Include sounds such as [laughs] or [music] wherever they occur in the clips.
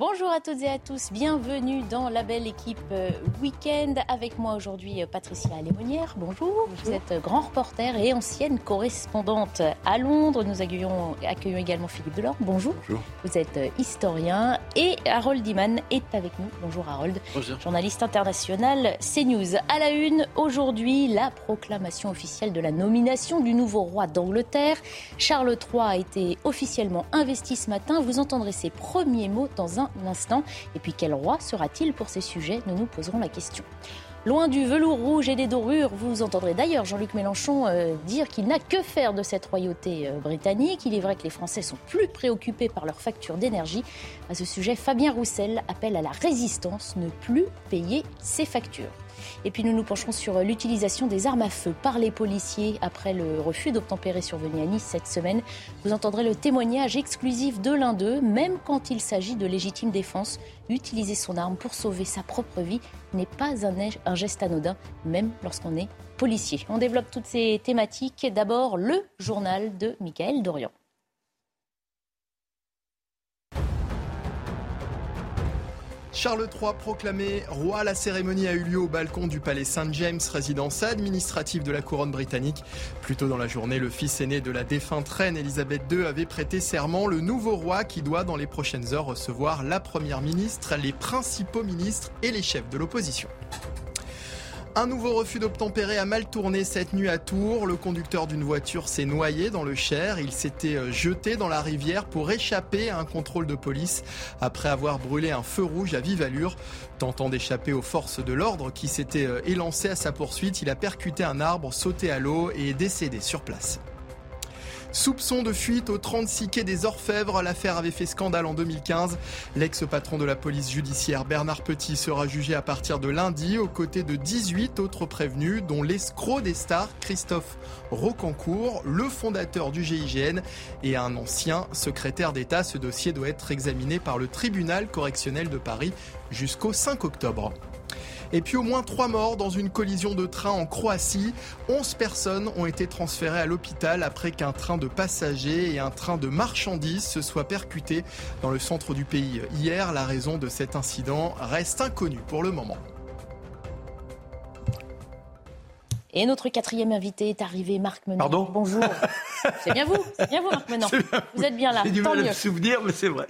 Bonjour à toutes et à tous, bienvenue dans la belle équipe euh, Week-end. Avec moi aujourd'hui euh, Patricia Lémonière, bonjour. Vous êtes euh, grand reporter et ancienne correspondante à Londres. Nous accueillons, accueillons également Philippe Delors, bonjour. bonjour. Vous êtes historien et Harold Iman est avec nous. Bonjour Harold, bonjour. journaliste international CNews. À la une, aujourd'hui, la proclamation officielle de la nomination du nouveau roi d'Angleterre. Charles III a été officiellement investi ce matin. Vous entendrez ses premiers mots dans un instant. Et puis quel roi sera-t-il pour ces sujets? Nous nous poserons la question. Loin du velours rouge et des dorures, vous entendrez d'ailleurs Jean-Luc Mélenchon euh, dire qu'il n'a que faire de cette royauté euh, britannique. Il est vrai que les Français sont plus préoccupés par leurs factures d'énergie. À ce sujet, Fabien Roussel appelle à la résistance, ne plus payer ses factures. Et puis nous nous pencherons sur l'utilisation des armes à feu par les policiers après le refus d'obtempérer survenu à Nice cette semaine. Vous entendrez le témoignage exclusif de l'un d'eux, même quand il s'agit de légitime défense. Utiliser son arme pour sauver sa propre vie n'est pas un, geste anodin, même lorsqu'on est policier. On développe toutes ces thématiques. D'abord, le journal de Michael Dorian. Charles III proclamé roi, la cérémonie a eu lieu au balcon du palais Saint James, résidence administrative de la couronne britannique. Plus tôt dans la journée, le fils aîné de la défunte reine Elisabeth II avait prêté serment, le nouveau roi qui doit dans les prochaines heures recevoir la première ministre, les principaux ministres et les chefs de l'opposition. Un nouveau refus d'obtempérer a mal tourné cette nuit à Tours. Le conducteur d'une voiture s'est noyé dans le Cher. Il s'était euh, jeté dans la rivière pour échapper à un contrôle de police après avoir brûlé un feu rouge à vive allure. Tentant d'échapper aux forces de l'ordre qui s'étaient euh, élancées à sa poursuite, il a percuté un arbre, sauté à l'eau et est décédé sur place. Soupçon de fuite au 36 quai des Orfèvres. L'affaire avait fait scandale en 2015. L'ex-patron de la police judiciaire Bernard Petit sera jugé à partir de lundi aux côtés de 18 autres prévenus, dont l'escroc des stars Christophe Rocancourt, le fondateur du GIGN et un ancien secrétaire d'État. Ce dossier doit être examiné par le tribunal correctionnel de Paris jusqu'au 5 octobre. Et puis au moins trois morts dans une collision de train en Croatie. 11 personnes ont été transférées à l'hôpital après qu'un train de passagers et un train de marchandises se soient percutés dans le centre du pays. Hier, la raison de cet incident reste inconnue pour le moment. Et notre quatrième invité est arrivé, Marc Menon. Pardon Bonjour. [laughs] c'est bien vous, c'est bien vous, Marc Menon. Vous êtes bien là. J'ai du mal à me souvenir, mais c'est vrai.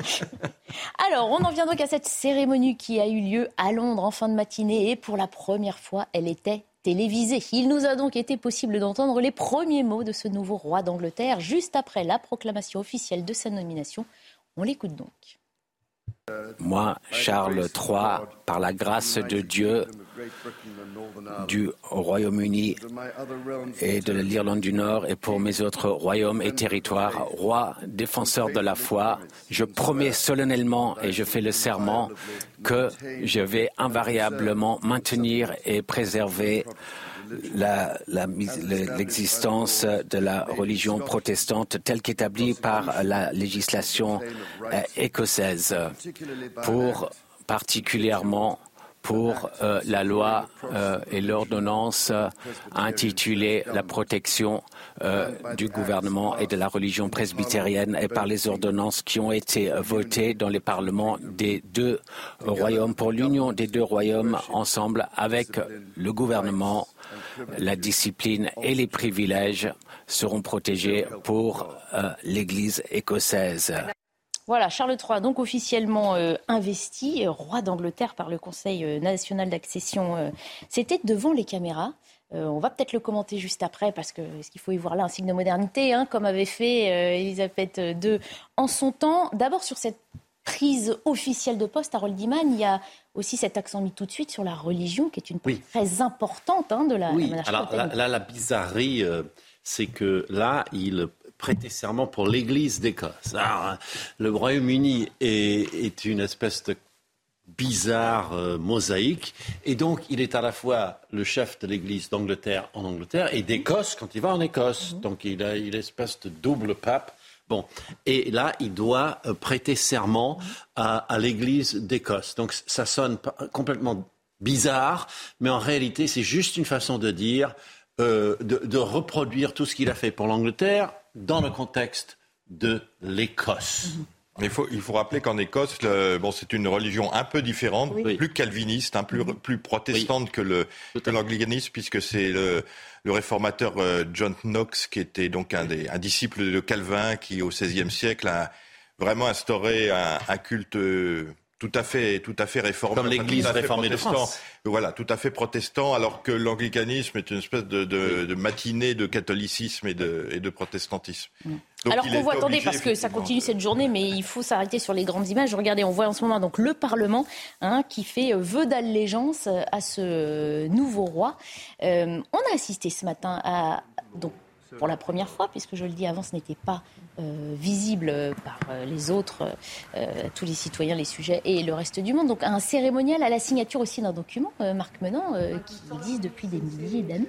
[laughs] Alors, on en vient donc à cette cérémonie qui a eu lieu à Londres en fin de matinée. Et pour la première fois, elle était télévisée. Il nous a donc été possible d'entendre les premiers mots de ce nouveau roi d'Angleterre juste après la proclamation officielle de sa nomination. On l'écoute donc. Moi, Charles III, par la grâce de Dieu, du Royaume-Uni et de l'Irlande du Nord et pour mes autres royaumes et territoires, roi, défenseur de la foi, je promets solennellement et je fais le serment que je vais invariablement maintenir et préserver l'existence de la religion protestante telle qu'établie par la législation euh, écossaise pour particulièrement pour euh, la loi euh, et l'ordonnance intitulée La protection du gouvernement et de la religion presbytérienne et par les ordonnances qui ont été votées dans les parlements des deux royaumes pour l'union des deux royaumes ensemble avec le gouvernement, la discipline et les privilèges seront protégés pour l'Église écossaise. Voilà, Charles III, donc officiellement euh, investi, euh, roi d'Angleterre par le Conseil euh, national d'accession. C'était devant les caméras. on va peut-être le commenter juste après parce qu'il faut y voir là un signe de modernité, hein, comme avait fait Elisabeth II en son temps. D'abord sur cette prise officielle de poste, Harold Diman, il y a aussi cet accent mis tout de suite sur la religion, qui est une part très importante hein, de la. Oui, alors là, la bizarrerie, c'est que là, il prêter serment pour l'Église d'Écosse. Hein, le Royaume-Uni est, une espèce de bizarre euh, mosaïque. Et donc, il est à la fois le chef de l'Église d'Angleterre en Angleterre et d'Écosse quand il va en Écosse. Mhm. Donc, il a une espèce de double pape. Bon, et là, il doit euh, prêter serment à, l'Église d'Écosse. Donc, ça sonne complètement bizarre, mais en réalité, c'est juste une façon de dire, euh, de, reproduire tout ce qu'il a fait pour l'Angleterre dans le contexte de l'Écosse. Mais faut, il faut rappeler qu'en Écosse, bon, c'est une religion un peu différente, plus calviniste, hein, plus, plus protestante que, le, que l'anglicanisme, puisque c'est le, le réformateur euh, John Knox, qui était donc un, des, un disciple de Calvin, qui au XVIe siècle a vraiment instauré un, un culte euh, tout à fait, tout à fait réformé. Comme l'Église réformée de France. Voilà, tout à fait protestant, alors que l'anglicanisme est une espèce de, de, de, matinée de catholicisme et de, et de protestantisme. Alors qu'on voit, attendez, parce que ça continue cette journée, mais il faut s'arrêter sur les grandes images. Regardez, on voit en ce moment donc le Parlement hein, qui fait euh, vœu d'allégeance à ce nouveau roi. Euh, on a assisté ce matin à donc pour la première fois, puisque je le dis avant, ce n'était pas euh, visible par euh, les autres, euh, tous les citoyens, les sujets et le reste du monde. Donc un cérémonial à la signature aussi d'un document, Marc Menant, qui existe depuis des milliers d'années.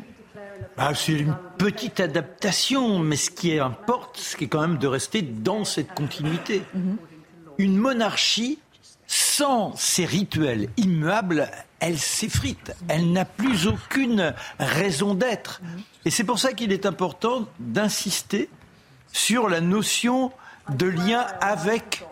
Ah, c'est une petite adaptation, mais ce qui importe, c'est quand même de rester dans cette continuité. Mhm. Une monarchie sans ces rituels immuables, elle s'effrite. Elle n'a plus aucune raison d'être. Et c'est pour ça qu'il est important d'insister sur la notion de lien avec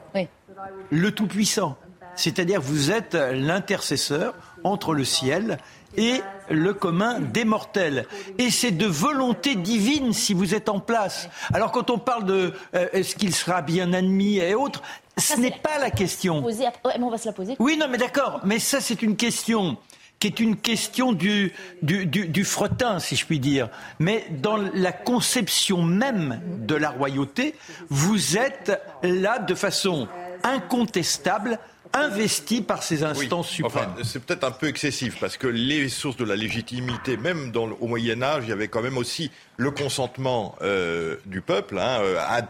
le Tout-Puissant. C'est-à-dire vous êtes l'intercesseur entre le ciel et le commun des mortels. Et c'est de volonté divine si vous êtes en place. Alors quand on parle de euh, est-ce qu'il sera bien admis et autres, ce n'est pas la question. on va se la poser. Oui, non, mais d'accord. Mais ça, c'est une question qui est une question du, du, du, fretin, si je puis dire. Mais dans la conception même de la royauté, vous êtes là de façon incontestable investi par ces instances suprêmes. c'est peut-être un peu excessif parce que les sources de la légitimité, même dans, au Moyen Âge, il y avait quand même aussi le consentement euh, du peuple hein, euh, à,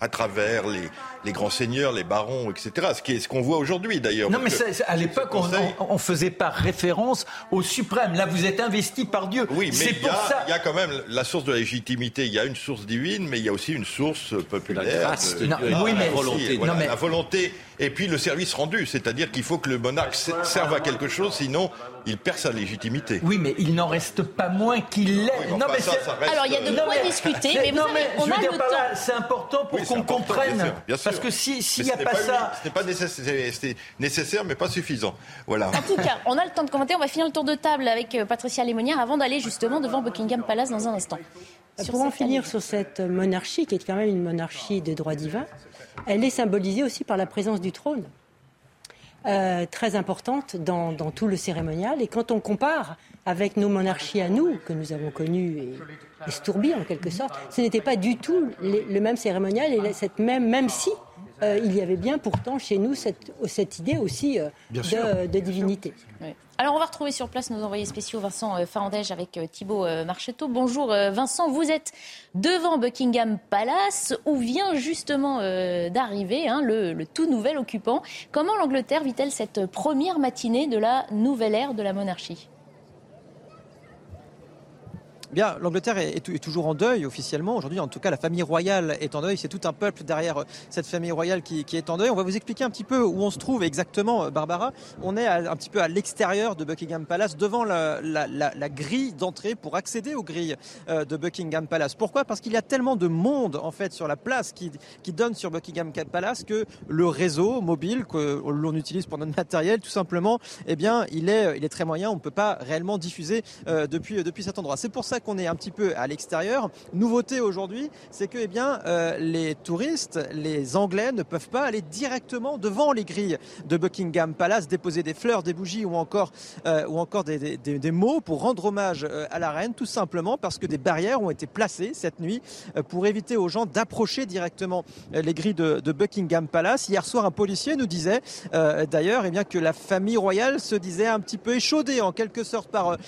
à, travers les, les grands seigneurs, les barons, etc. Ce qui est ce qu'on voit aujourd'hui d'ailleurs. Non, mais à l'époque, on, ne faisait pas référence au suprême. Là, vous êtes investi par Dieu. Oui, mais il y, a, y a quand même la source de la légitimité. Il y a une source divine, mais il y a aussi une source populaire. La grâce de, oui, mais, volonté. La volonté et puis le service rendu, c'est-à-dire qu'il faut que le monarque serve à quelque chose, sinon il perd sa légitimité. Oui, mais il n'en reste pas moins qu'il l'est. non, mais Alors il y a de quoi discuter, mais, vous savez, on a le temps. C'est important pour qu'on comprenne. Parce que s'il n'y a pas, ça, ce n'est pas nécessaire, nécessaire, mais pas suffisant. Voilà. En tout cas, on a le temps de commenter. On va finir le tour de table avec euh, Patricia Lémonière avant d'aller justement devant Buckingham Palace dans un instant. Pour en finir sur cette monarchie, qui est quand même une monarchie de droit divin, elle est symbolisée aussi par la présence du trône. Euh, très importante dans, tout le cérémonial. Et quand on compare avec nos monarchies à nous, que nous avons connues et, et en quelque sorte, ce n'était pas du tout le même cérémonial et cette même, même si euh, il y avait bien pourtant chez nous cette, cette idée aussi euh, de, divinité. Alors on va retrouver sur place nos envoyés spéciaux Vincent euh, Farandège avec Thibault Marcheteau. Bonjour Vincent, vous êtes devant Buckingham Palace où vient justement d'arriver hein, le, le, tout nouvel occupant. Comment l'Angleterre vit-elle cette première matinée de la nouvelle ère de la monarchie? Bien, l'Angleterre est, toujours en deuil officiellement. Aujourd'hui, en tout cas, la famille royale est en deuil. C'est tout un peuple derrière euh, cette famille royale qui, est en deuil. On va vous expliquer un petit peu où on se trouve exactement, euh, Barbara. On est un petit peu à l'extérieur de Buckingham Palace, devant la, grille d'entrée pour accéder aux grilles euh, de Buckingham Palace. Pourquoi? Parce qu'il y a tellement de monde en fait sur la place qui, donne sur Buckingham Palace que le réseau mobile que l'on utilise pour notre matériel, tout simplement, eh bien, il est, très moyen. On ne peut pas réellement diffuser depuis, depuis cet endroit. C'est pour ça qu'on est un petit peu à l'extérieur. Nouveauté aujourd'hui, c'est que eh bien, euh, les touristes, les Anglais ne peuvent pas aller directement devant les grilles de Buckingham Palace, déposer des fleurs, des bougies ou encore, euh, ou encore des, des, mots pour rendre hommage euh, à la reine, tout simplement parce que des barrières ont été placées cette nuit pour éviter aux gens d'approcher directement les grilles de, Buckingham Palace. Hier soir, un policier nous disait d'ailleurs eh que la famille royale se disait un petit peu échaudée en quelque sorte par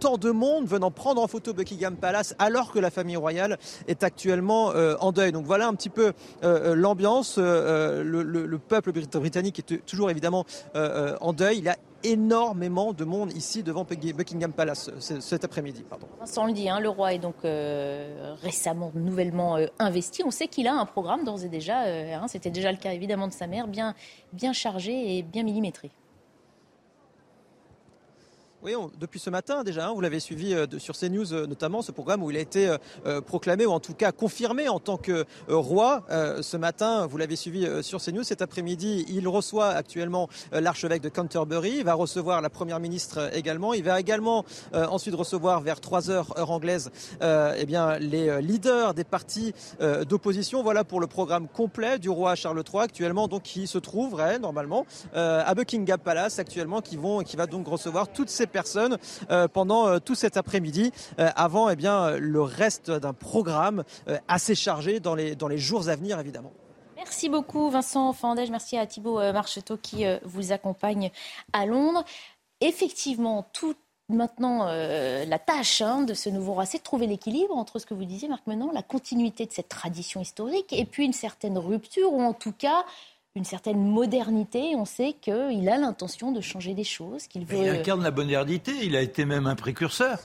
tant de monde venant prendre en photo Buckingham Palace alors que la famille royale est actuellement euh, en deuil. Donc voilà un petit peu euh, euh, l'ambiance. Le, peuple britannique est toujours évidemment en deuil. Il y a énormément de monde ici devant Buckingham Palace cet après-midi. Sans le dit, hein, le roi est donc récemment, nouvellement investi. On sait qu'il a un programme d'ores et déjà, hein, c'était déjà le cas évidemment de sa mère, bien, bien chargé et bien millimétré. Depuis ce matin déjà, hein, vous l'avez suivi euh, sur CNews euh, notamment, ce programme où il a été euh, proclamé ou en tout cas confirmé en tant que roi. ce matin, vous l'avez suivi sur CNews. Cet après-midi, il reçoit actuellement l'archevêque de Canterbury. Il va recevoir la première ministre également. Il va également ensuite recevoir vers 3 heures heure anglaise eh bien, les leaders des partis d'opposition. Voilà pour le programme complet du roi Charles III actuellement, donc qui se trouverait normalement à Buckingham Palace actuellement, qui vont, qui va donc recevoir toutes ces personnes euh, pendant euh, tout cet après-midi, euh, avant eh bien, le reste d'un programme assez chargé dans les, dans les jours à venir, évidemment. Merci beaucoup Vincent Fandège, merci à Thibault Marcheteau qui vous accompagne à Londres. Effectivement, tout maintenant la tâche hein, de ce nouveau roi, c'est de trouver l'équilibre entre ce que vous disiez, Marc Menon, la continuité de cette tradition historique et puis une certaine rupture, ou en tout cas une certaine modernité. On sait qu'il a l'intention de changer des choses, qu'il veut... Il incarne la modernité, il a été même un précurseur.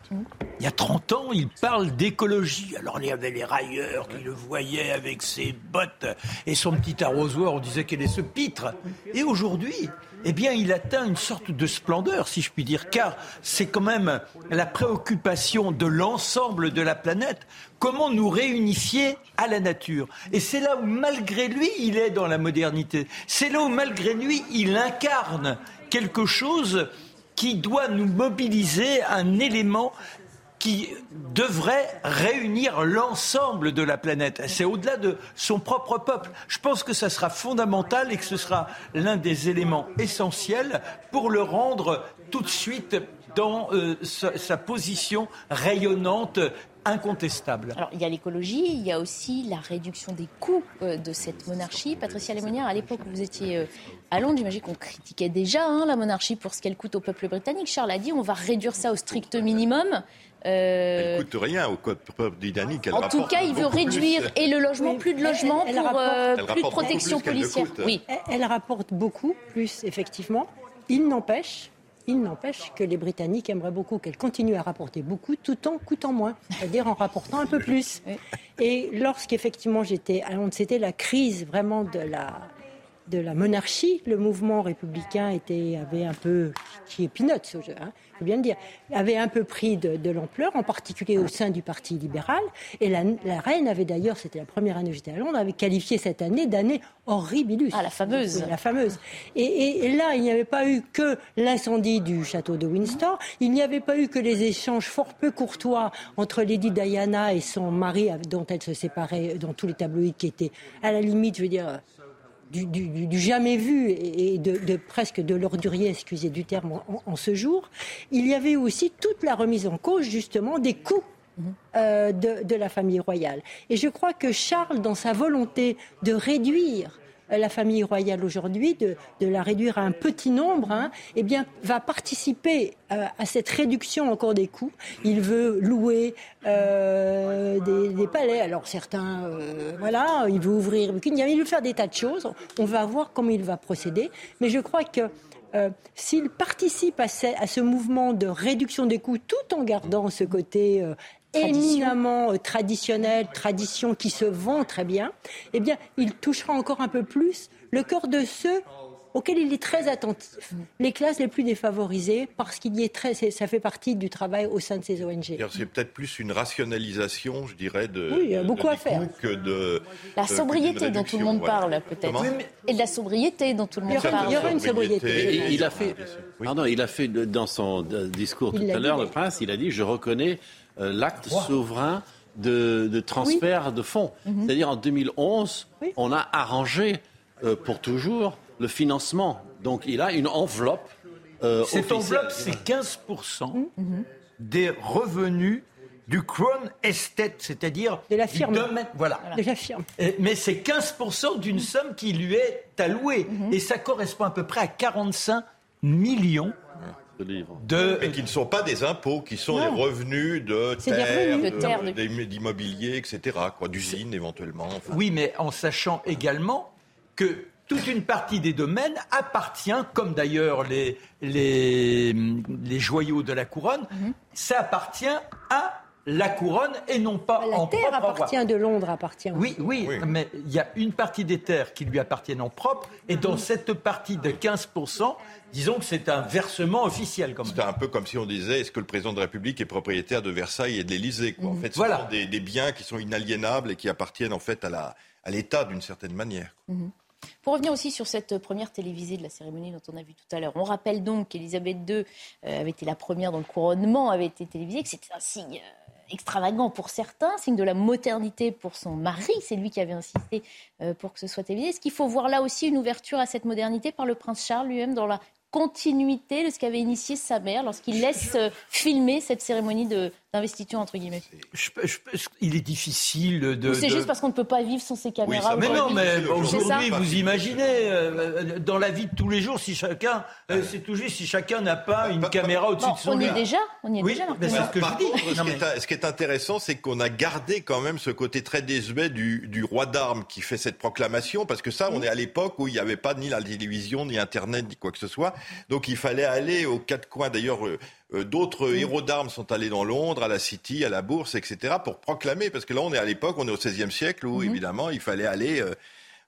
Il y a 30 ans, il parle d'écologie. Alors il y avait les railleurs qui le voyaient avec ses bottes et son petit arrosoir, on disait qu'elle est ce pitre. Et aujourd'hui, eh bien, il atteint une sorte de splendeur, si je puis dire, car c'est quand même la préoccupation de l'ensemble de la planète. Comment nous réunifier à la nature Et c'est là où, malgré lui, il est dans la modernité. C'est là où, malgré lui, il incarne quelque chose qui doit nous mobiliser un élément qui devrait réunir l'ensemble de la planète. C'est au-delà de son propre peuple. Je pense que ça sera fondamental et que ce sera l'un des éléments essentiels pour le rendre tout de suite dans euh, sa, position rayonnante incontestable. Alors, il y a l'écologie, il y a aussi la réduction des coûts euh, de cette monarchie. Patricia Lémonière, à l'époque où vous étiez euh, à Londres, j'imagine qu'on critiquait déjà hein, la monarchie pour ce qu'elle coûte au peuple britannique. Charles a dit on va réduire ça au strict minimum. Euh... Elle coûte rien au peuple britannique. en tout cas, il veut réduire et le logement, plus de logement pour euh, plus de protection policière. Oui, elle rapporte beaucoup plus, effectivement. Il n'empêche il n'empêche que les Britanniques aimeraient beaucoup qu'elle continue à rapporter beaucoup tout en coûtant moins, c'est-à-dire en rapportant un peu plus. Et lorsqu'effectivement j'étais à Londres, c'était la crise vraiment de la, de la monarchie, le mouvement républicain était, avait un peu, qui est peanuts, hein, faut bien le dire, avait un peu pris de, l'ampleur, en particulier au sein du Parti libéral. Et la, reine avait d'ailleurs, c'était la première année où j'étais à Londres, avait qualifié cette année d'année horribilus. Ah, la fameuse. La fameuse. Et, et là, il n'y avait pas eu que l'incendie du château de Windsor, il n'y avait pas eu que les échanges fort peu courtois entre Lady Diana et son mari, dont elle se séparait dans tous les tabloïds qui étaient à la limite, je veux dire, du, jamais vu et de, presque de l'ordurier, excusez du terme, en, ce jour, il y avait aussi toute la remise en cause justement des coûts euh, de, la famille royale. Et je crois que Charles, dans sa volonté de réduire la famille royale aujourd'hui, de, la réduire à un petit nombre, hein, eh bien, va participer euh, à cette réduction encore des coûts. Il veut louer euh, des, palais. Alors certains, euh, voilà, il veut ouvrir il veut faire des tas de choses. On va voir comment il va procéder. Mais je crois que s'il participe à ce, mouvement de réduction des coûts tout en gardant ce côté éminemment euh, traditionnel, tradition qui se vend très bien, eh bien, il touchera encore un peu plus le cœur de ceux auxquels il est très attentif. Les classes les plus défavorisées, parce qu'il y est très, ça fait partie du travail au sein de ces ONG. C'est peut-être plus une rationalisation, je dirais, de. Oui, il y a beaucoup à faire. Que de, la sobriété dont tout le monde parle, peut-être. Et de la sobriété dont tout le monde parle. Il y aura une sobriété. il a fait, pardon, il a fait dans son discours tout à l'heure, le prince, il a dit Je reconnais euh, l'acte souverain de, transfert de fonds. Mhm. C'est-à-dire en 2011, on a arrangé euh, pour toujours le financement. Donc il a une enveloppe. Euh, Cette enveloppe, c'est 15% mhm. des revenus du Crown Estate, c'est-à-dire de la firme. voilà. De la firme. Mais c'est 15% d'une somme qui lui est allouée. Mhm. Et ça correspond à peu près à 45 millions de Mais qui ne sont pas des impôts, qui sont des revenus de terre, d'immobilier, etc., quoi, d'usines éventuellement. Oui, mais en sachant également que toute une partie des domaines appartient, comme d'ailleurs les, les, les, joyaux de la couronne, mhm. ça appartient à la couronne et non pas la en terre propre appartient de Londres appartient. Oui, oui, Oui. mais il y a une partie des terres qui lui appartiennent en propre et dans cette partie de 15%, disons que c'est un versement officiel. C'est un peu comme si on disait est-ce que le président de la République est propriétaire de Versailles et de l'Élysée quoi? En fait, ce Voilà. sont des, des biens qui sont inaliénables et qui appartiennent en fait à la à l'État d'une certaine manière. Pour revenir aussi sur cette première télévisée de la cérémonie dont on a vu tout à l'heure, on rappelle donc qu'Elisabeth II euh, avait été la première dont le couronnement avait été télévisé, que c'était un signe euh, extravagant pour certains, signe de la modernité pour son mari, c'est lui qui avait insisté euh, pour que ce soit télévisé. Est-ce qu'il faut voir là aussi une ouverture à cette modernité par le prince Charles lui-même dans la continuité de ce qu'avait initié sa mère lorsqu'il laisse euh, filmer cette cérémonie de- d'investiture entre guillemets Je je il est difficile de. C'est de- juste parce qu'on ne peut pas vivre sans ces caméras ça, Mais non, aujourd'hui mais aujourd'hui, vous imaginez, euh, dans la vie de tous les jours, si chacun, euh, c'est tout juste si chacun n'a pas une Bah, caméra au-dessus Bon, de son on y lit. est déjà, on y est Oui, déjà. Mais c'est Lévy. ce que Par je dis. contre, ce, qui est, ce qui est intéressant, c'est qu'on a gardé quand même ce côté très désuet du, du roi d'armes qui fait cette proclamation, parce que ça, on est à l'époque où il n'y avait pas ni la télévision, ni Internet, ni quoi que ce soit. Donc il fallait aller aux quatre coins. D'ailleurs, euh, d'autres héros d'armes sont allés dans Londres, à la City, à la Bourse, etc., pour proclamer, parce que là, on est à l'époque, on est au XVIe siècle, où évidemment, il fallait aller euh,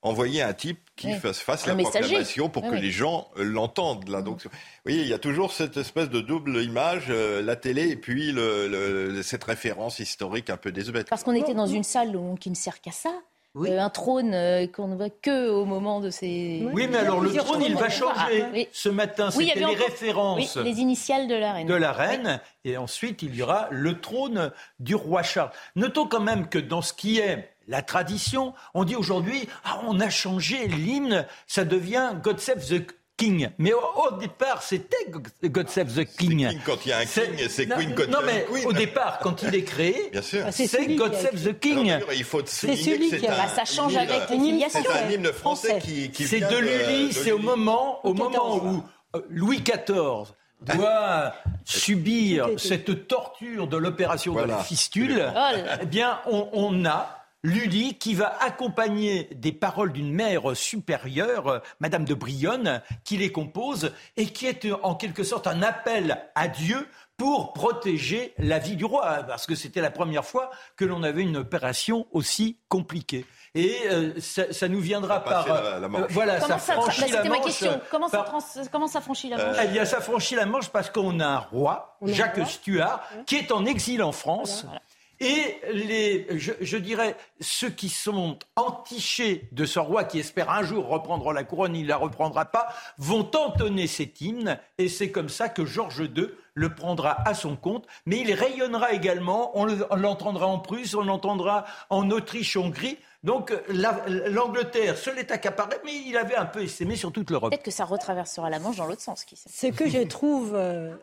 envoyer un type qui Oui. fasse, la messager. proclamation pour Oui, que oui. les gens euh, l'entendent. Là, donc, vous voyez, il y a toujours cette espèce de double image, euh, la télé et puis le, le- cette référence historique un peu désuète. Parce qu'on était dans une salle où- qui ne sert qu'à ça. Oui. Euh, un trône euh, qu'on ne voit que au moment de ces. Oui, mais alors le trône, il va changer. Ah, oui. Ce matin, Oui, il y c'était les encore- références Oui, les initiales de la reine. de la reine, et ensuite il y aura le trône du roi Charles. Notons quand même que dans ce qui est la tradition, on dit aujourd'hui, ah, on a changé l'hymne, ça devient God Save the King. Mais au, au départ, c'était God Save the King. King, quand il y a un king, c'est Queen, God Non, Save mais Queen. au départ, quand il est créé. [laughs] Ah, c'est c'est celui God qui a Save the King. Alors, il faut souligner celui que qui c'est a- un Bah, ça change hymne- avec. C'est un hymne français Français. qui, qui C'est de Lully, c'est au moment, au moment où euh, Louis XIV doit [laughs] subir cette torture de l'opération de la fistule. Oh. Eh bien, on, on a Lully qui va accompagner des paroles d'une mère supérieure, euh, Madame de Brionne, qui les compose et qui est euh, en quelque sorte un appel à Dieu pour protéger la vie du roi, parce que c'était la première fois que l'on avait une opération aussi compliquée. Et euh, ça, ça nous viendra Ça par... la- la Manche. euh, voilà, Comment ça ça, bah, franchit la C'était ma Manche question. Comment ça, par- trans- comment ça franchit la Manche eh bien, ça franchit la Manche parce qu'on a un roi, un Jacques roi. Stuart, qui est en exil en France. Voilà. Et les, je, je dirais, ceux qui sont entichés de ce roi qui espère un jour reprendre la couronne, il ne la reprendra pas, vont entonner cet hymne. Et c'est comme ça que Georges II le prendra à son compte. Mais il rayonnera également, on le- on l'entendra en Prusse, on l'entendra en Autriche, Hongrie. Donc la- l'Angleterre se l'est accaparé, mais il avait un peu essaimé sur toute l'Europe. Peut-être que ça retraversera la Manche dans l'autre sens, qui sait. Ce que je trouve euh,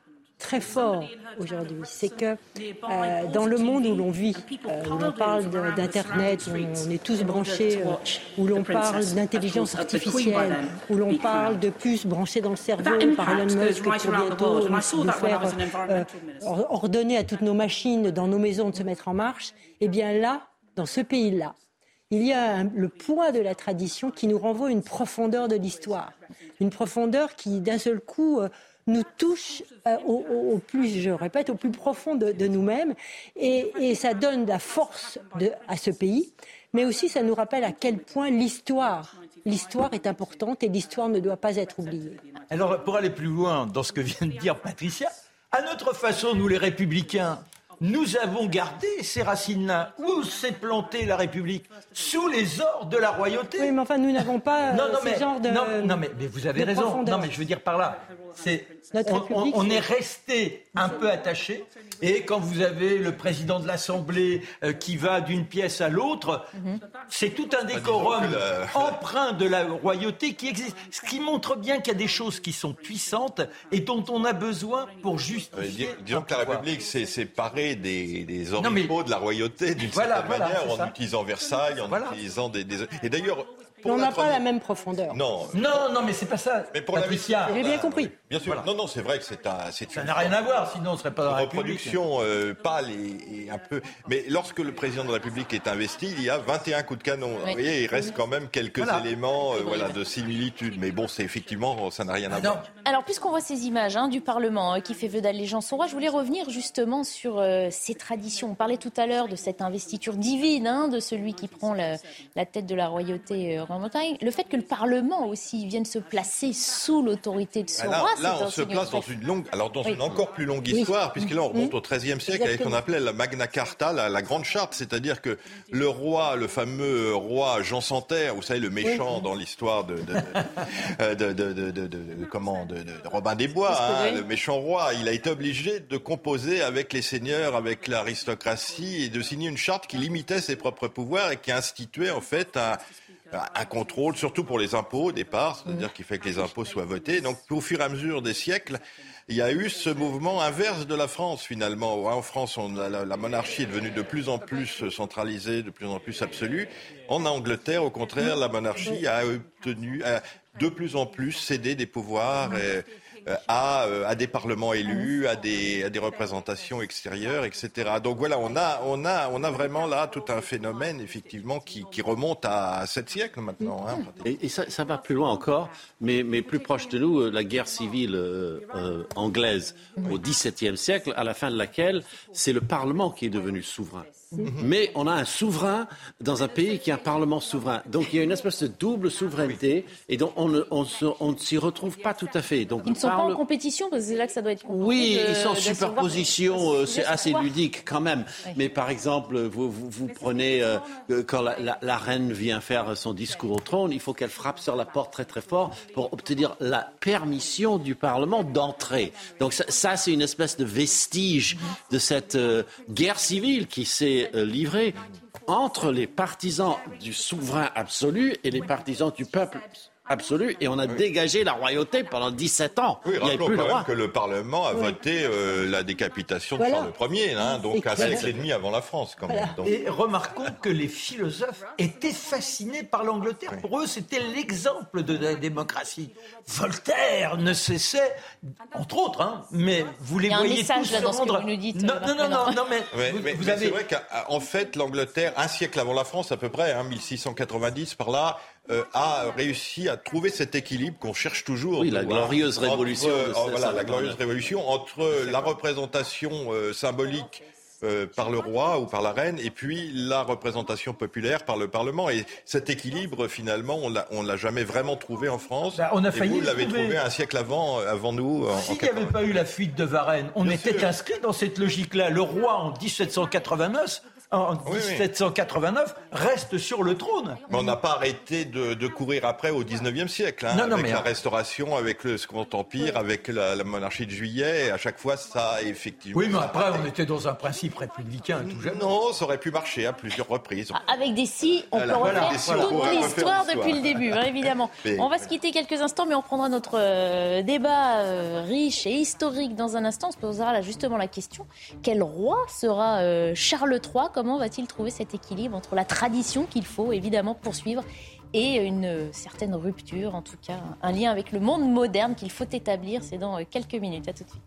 très fort aujourd'hui, c'est que euh, dans le monde où l'on vit, euh, où l'on parle d'Internet, où on est tous branchés, euh, où l'on parle d'intelligence artificielle, où l'on parle de puces branchées dans le cerveau par Elon Musk pour bientôt nous, faire or- ordonner à toutes nos machines dans nos maisons de se mettre en marche, eh bien là, dans ce pays-là, il y a un- le poids de la tradition qui nous renvoie à une profondeur de l'histoire. Une profondeur qui, d'un seul coup, nous touche euh, au, plus, je répète, au plus profond de, nous-mêmes. Et, ça donne de la force à ce pays. Mais aussi, ça nous rappelle à quel point l'histoire, l'histoire est importante et l'histoire ne doit pas être oubliée. Alors, pour aller plus loin dans ce que vient de dire Patricia, à notre façon, nous les républicains, nous avons gardé ces racines-là. Où s'est plantée la République Sous les ordres de la royauté. Oui, mais enfin, nous n'avons pas non, euh, non, ce mais, genre de. non, non, mais, mais vous avez de raison. profondeur. Non, mais je veux dire par là, c'est Notre on, on- République, on c'est- est resté un peu attaché. Et quand vous avez le président de l'Assemblée euh, qui va d'une pièce à l'autre, c'est tout un décorum que la- empreint de la royauté qui existe. Ce qui montre bien qu'il y a des choses qui sont puissantes et dont on a besoin pour Euh, justifier. dis- disons que la. République s'est des, des mais- de la royauté d'une Voilà, certaine voilà, manière, en utilisant Versailles, en Voilà. utilisant des, des- Et d'ailleurs, on n'a pas la même profondeur. Non, non, non, mais c'est pas ça. Mais pour Patricia, j'ai bien compris. Bien sûr. Non, non, c'est vrai que c'est un, ça n'a rien à voir. Sinon, on serait pas dans la reproduction euh, pâle et, un peu. Mais lorsque le président de la République est investi, il y a 21 coups de canon. Vous voyez, il reste quand même quelques éléments, euh, voilà, de similitude. Mais bon, c'est effectivement, ça n'a rien à ah voir. Alors, puisqu'on voit ces images hein, du Parlement hein, qui fait vœu d'allégeance au roi, je voulais revenir justement sur ces traditions. On parlait tout à l'heure de cette investiture divine hein, de celui qui prend la, la tête de la royauté Le fait que le Parlement aussi vienne se placer sous l'autorité de son ah, roi, là, on se place dans une longue, alors dans une encore plus longue histoire, puisque là on remonte au XIIIe siècle avec ce qu'on appelait la Magna Carta, la, grande charte, c'est-à-dire que le roi, le fameux roi Jean Santerre, vous savez le méchant dans l'histoire de, de, de, comment de, Robin des Bois, hein, le méchant roi, il a été obligé de composer avec les seigneurs, avec l'aristocratie et de signer une charte qui limitait ses propres pouvoirs et qui instituait en fait un, un contrôle, surtout pour les impôts au départ, c'est-à-dire qu'il fait que les impôts soient votés. Donc au fur et à mesure des siècles, il y a eu ce mouvement inverse de la France finalement. En France, on la, monarchie est devenue de plus en plus centralisée, de plus en plus absolue. En Angleterre, au contraire, la monarchie a obtenu, a de plus en plus cédé des pouvoirs. Et, à, euh, à, des parlements élus, à des, à des représentations extérieures, etc. Donc voilà, on a, on a, on a vraiment là tout un phénomène effectivement qui, qui remonte à sept siècles maintenant. Hein, et, ça, ça, va plus loin encore, mais, mais plus proche de nous, euh, la guerre civile anglaise au XVIIe siècle, à la fin de laquelle c'est le Parlement qui est devenu souverain. Mhm. Mais on a un souverain dans un pays qui a un parlement souverain. Donc il y a une espèce de double souveraineté et donc on ne, on on ne s'y retrouve pas tout à fait. Donc, ne sont pas en compétition parce que c'est là que ça doit être Oui, ils sont en superposition, euh, c'est assez ludique quand même. Mais par exemple, vous, vous, prenez euh, quand la, la, la, reine vient faire son discours au trône, il faut qu'elle frappe sur la porte très très fort pour obtenir la permission du Parlement d'entrer. Donc ça, ça c'est une espèce de vestige de cette euh, guerre civile qui s'est euh, livré entre les partisans du souverain absolu et les partisans du peuple absolu et on a dégagé la royauté pendant 17 ans. Oui, rappelons quand même que le Parlement a voté euh, la décapitation de Charles Ier, hein, donc un siècle et demi avant la France. Quand même. Et remarquons que les philosophes étaient fascinés par l'Angleterre. Pour eux, c'était l'exemple de la démocratie. Voltaire ne cessait, entre autres, hein, mais vous les voyez tous se rendre... non, non, non, non, non, mais, vous, avez... c'est vrai qu'en fait, l'Angleterre, un siècle avant la France à peu près, hein, 1690 par là, euh, a réussi à trouver cet équilibre qu'on cherche toujours. Oui, la glorieuse révolution. Oh, voilà, la glorieuse révolution entre la représentation euh, symbolique euh, par le roi ou par la reine, et puis la représentation populaire par le Parlement. Et cet équilibre, finalement, on ne l'a jamais vraiment trouvé en France. Bah, on a failli vous l'avez trouvé un siècle avant, avant nous. S'il n'y avait pas eu la fuite de Varennes, on était inscrit dans cette logique-là. Le roi, en 1789, en 1789 reste sur le trône. Mais on n'a pas arrêté de, courir après au 19e siècle, hein, avec la restauration, avec le Second Empire, avec la, monarchie de Juillet. à chaque fois, ça a effectivement. Oui, mais après, on était dans un principe républicain tout jeune. Non, ça aurait pu marcher à plusieurs reprises. Ah, avec des si, on peut refaire toute l'histoire depuis le début, hein, évidemment. [laughs] on va se quitter quelques instants, mais on prendra notre euh, débat euh, riche et historique dans un instant. On se posera là justement la question quel roi sera euh, Charles III Comment va-t-il trouver cet équilibre entre la tradition qu'il faut évidemment poursuivre et une certaine rupture, en tout cas un lien avec le monde moderne qu'il faut établir? C'est dans quelques minutes. À tout de suite.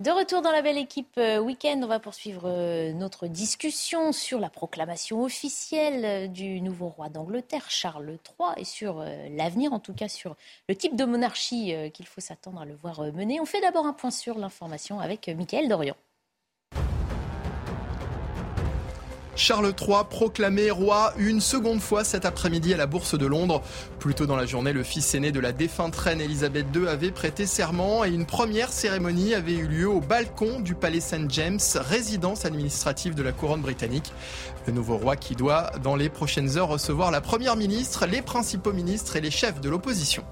De retour dans la belle équipe euh, week-end, on va poursuivre euh, notre discussion sur la proclamation officielle euh, du nouveau roi d'Angleterre, Charles III, et sur l'avenir, en tout cas sur le type de monarchie qu'il faut s'attendre à le voir mener. On fait d'abord un point sur l'information avec Mickaël Dorian. Charles III proclamé roi une seconde fois cet après-midi à la Bourse de Londres. Plus tôt dans la journée, le fils aîné de la défunte reine Elisabeth II avait prêté serment et une première cérémonie avait eu lieu au balcon du palais St James, résidence administrative de la couronne britannique. Le nouveau roi qui doit, dans les prochaines heures, recevoir la première ministre, les principaux ministres et les chefs de l'opposition.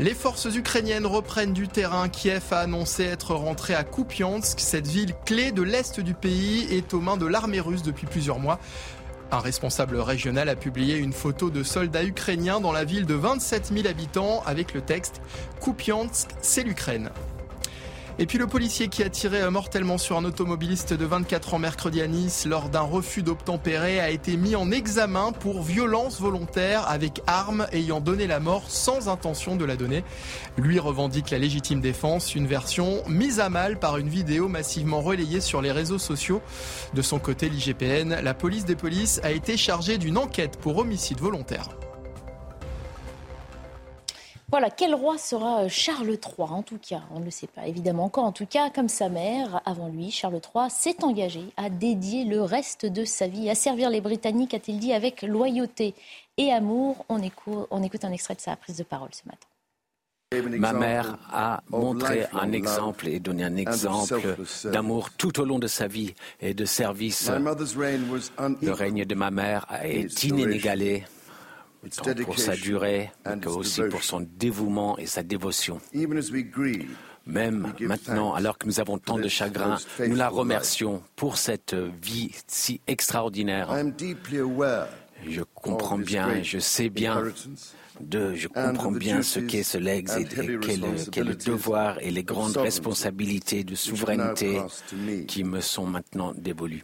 Les forces ukrainiennes reprennent du terrain. Kiev a annoncé être rentré à Kupiansk. Cette ville clé de l'est du pays est aux mains de l'armée russe depuis plusieurs mois. Un responsable régional a publié une photo de soldats ukrainiens dans la ville de 27 000 habitants avec le texte Kupiansk, c'est l'Ukraine. Et puis le policier qui a tiré mortellement sur un automobiliste de 24 ans mercredi à Nice lors d'un refus d'obtempérer a été mis en examen pour violence volontaire avec arme ayant donné la mort sans intention de la donner. Lui revendique la légitime défense, une version mise à mal par une vidéo massivement relayée sur les réseaux sociaux. De son côté, l'IGPN, la police des polices, a été chargée d'une enquête pour homicide volontaire. Voilà, quel roi sera euh, Charles III En tout cas, on ne le sait pas évidemment encore. En tout cas, comme sa mère, avant lui, Charles III s'est engagé à dédier le reste de sa vie à servir les Britanniques, a-t-il dit, avec loyauté et amour. On écoute, on écoute un extrait de sa prise de parole ce matin. Ma mère a montré un exemple et donné un exemple d'amour tout au long de sa vie et de service. Le règne de ma mère est inégalé pour sa durée, mais aussi pour son dévouement et sa dévotion. Même maintenant, alors que nous avons tant de chagrin, nous la remercions pour cette vie si extraordinaire. Je comprends bien je sais bien de, je comprends bien ce qu'est ce legs et quel, le devoir et les grandes responsabilités de souveraineté qui me sont maintenant dévolues.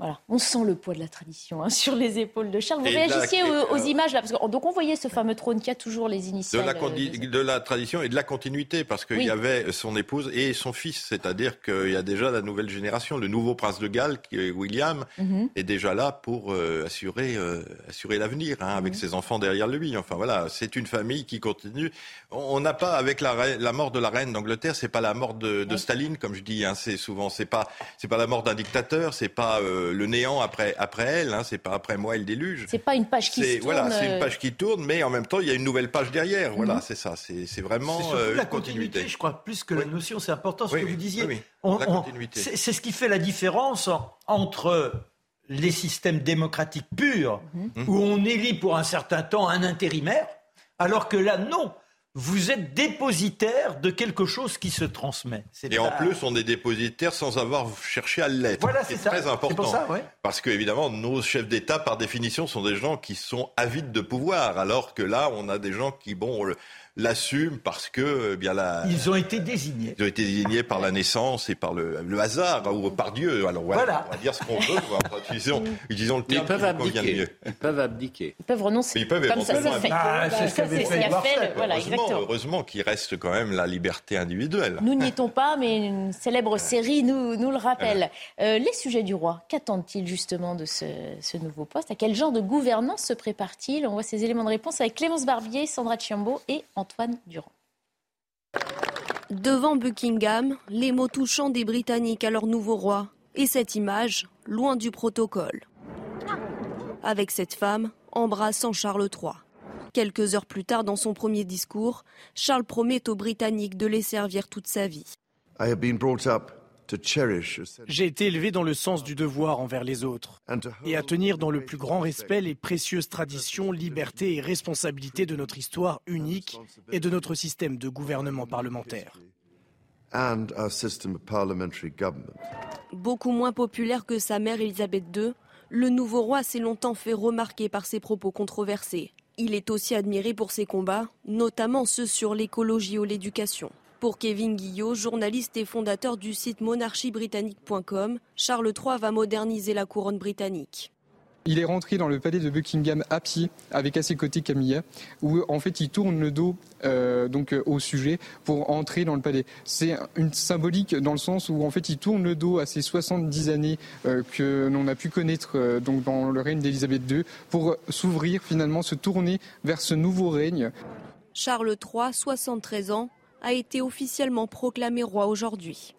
Voilà, on sent le poids de la tradition hein, [laughs] sur les épaules de Charles. Vous réagissiez aux, images là, parce que donc on voyait ce fameux trône qui a toujours les initiales. De la, euh, de la tradition et de la continuité, parce qu'il y avait son épouse et son fils, c'est-à-dire qu'il y a déjà la nouvelle génération, le nouveau prince de Galles, qui est William, mhm. est déjà là pour euh, assurer euh, assurer l'avenir, hein, avec mhm. ses enfants derrière lui. Enfin voilà, c'est une famille qui continue. On n'a pas avec la, la, mort de la reine d'Angleterre, c'est pas la mort de, de Staline, comme je dis. Hein, c'est souvent c'est pas c'est pas la mort d'un dictateur, c'est pas le néant après, après elle, hein, c'est pas après moi et le déluge. C'est pas une page qui tourne. Voilà, c'est une page qui tourne, mais en même temps, il y a une nouvelle page derrière. Voilà, mhm. c'est ça. C'est vraiment euh, la continuité, Je crois plus que la notion, c'est important ce que vous disiez. Oui, c'est ce qui fait la différence entre les systèmes démocratiques purs, mhm. où on élit pour un certain temps un intérimaire, alors que là, non vous êtes dépositaire de quelque chose qui se transmet. Et en plus, on est dépositaire sans avoir cherché à l'être. Voilà, c'est très important. Pour ça, Parce que évidemment, nos chefs d'État, par définition, sont des gens qui sont avides de pouvoir, alors que là, on a des gens qui, bon, l'assument parce que eh bien la, ils ont été désignés. Ils ont été désignés par la naissance et par le, hasard ou par Dieu. Alors voilà, on va dire ce qu'on veut. utilisons, [laughs] utilisons, le terme ils peuvent abdiquer. Ils peuvent abdiquer. Ils peuvent renoncer. ils peuvent Comme ça, c'est fait. Ah, c'est ce qu'avait fait, fait voilà, heureusement, heureusement qu'il reste quand même la liberté individuelle. Nous n'y étions pas, mais une célèbre série nous, nous le rappelle. Euh, les sujets du roi, qu'attendent-ils justement de ce, ce nouveau poste? À quel genre de gouvernance se prépare-t-il? On voit ces éléments de réponse avec Clémence Barbier, Sandra Chiambo et Antoine Durand. Devant Buckingham, les mots touchants des Britanniques à leur nouveau roi et cette image loin du protocole. Avec cette femme embrassant Charles III. Quelques heures plus tard, dans son premier discours, Charles promet aux Britanniques de les servir toute sa vie. J'ai été élevé dans le sens du devoir envers les autres et à tenir dans le plus grand respect les précieuses traditions, libertés et responsabilités de notre histoire unique et de notre système de gouvernement parlementaire. Beaucoup moins populaire que sa mère Elisabeth II, le nouveau roi s'est longtemps fait remarquer par ses propos controversés. Il est aussi admiré pour ses combats, notamment ceux sur l'écologie ou l'éducation. Pour Kevin Guillot, journaliste et fondateur du site monarchiebritannique.com, Charles III va moderniser la couronne britannique. Il est rentré dans le palais de Buckingham à pied avec à ses côtés Camilla, où en fait il tourne le dos euh, donc au sujet pour entrer dans le palais. C'est une symbolique dans le sens où en fait il tourne le dos à ces 70 années euh, que l'on a pu connaître euh, donc dans le règne d'Élisabeth II pour s'ouvrir finalement, se tourner vers ce nouveau règne. Charles III, 73 ans, a été officiellement proclamé roi aujourd'hui.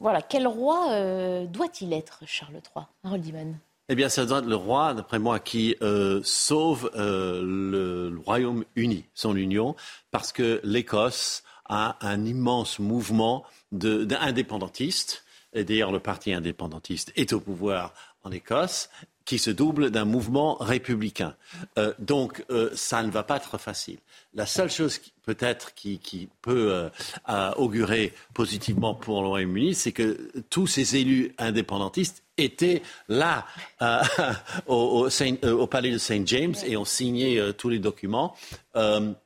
Voilà, quel roi euh, doit-il être, Charles III Harold Iman? Eh bien, ça doit être le roi, d'après moi, qui euh, sauve euh, le, Royaume-Uni, son union, parce que l'Écosse a un immense mouvement d'indépendantistes. Et d'ailleurs, le parti indépendantiste est au pouvoir en Écosse qui se double d'un mouvement républicain. Euh, donc, euh, ça ne va pas être facile. La seule chose peut-être qui, peut euh, augurer positivement pour le Royaume-Uni, c'est que tous ces élus indépendantistes étaient là [laughs] au, au, palais de Saint James et ont signé tous les documents,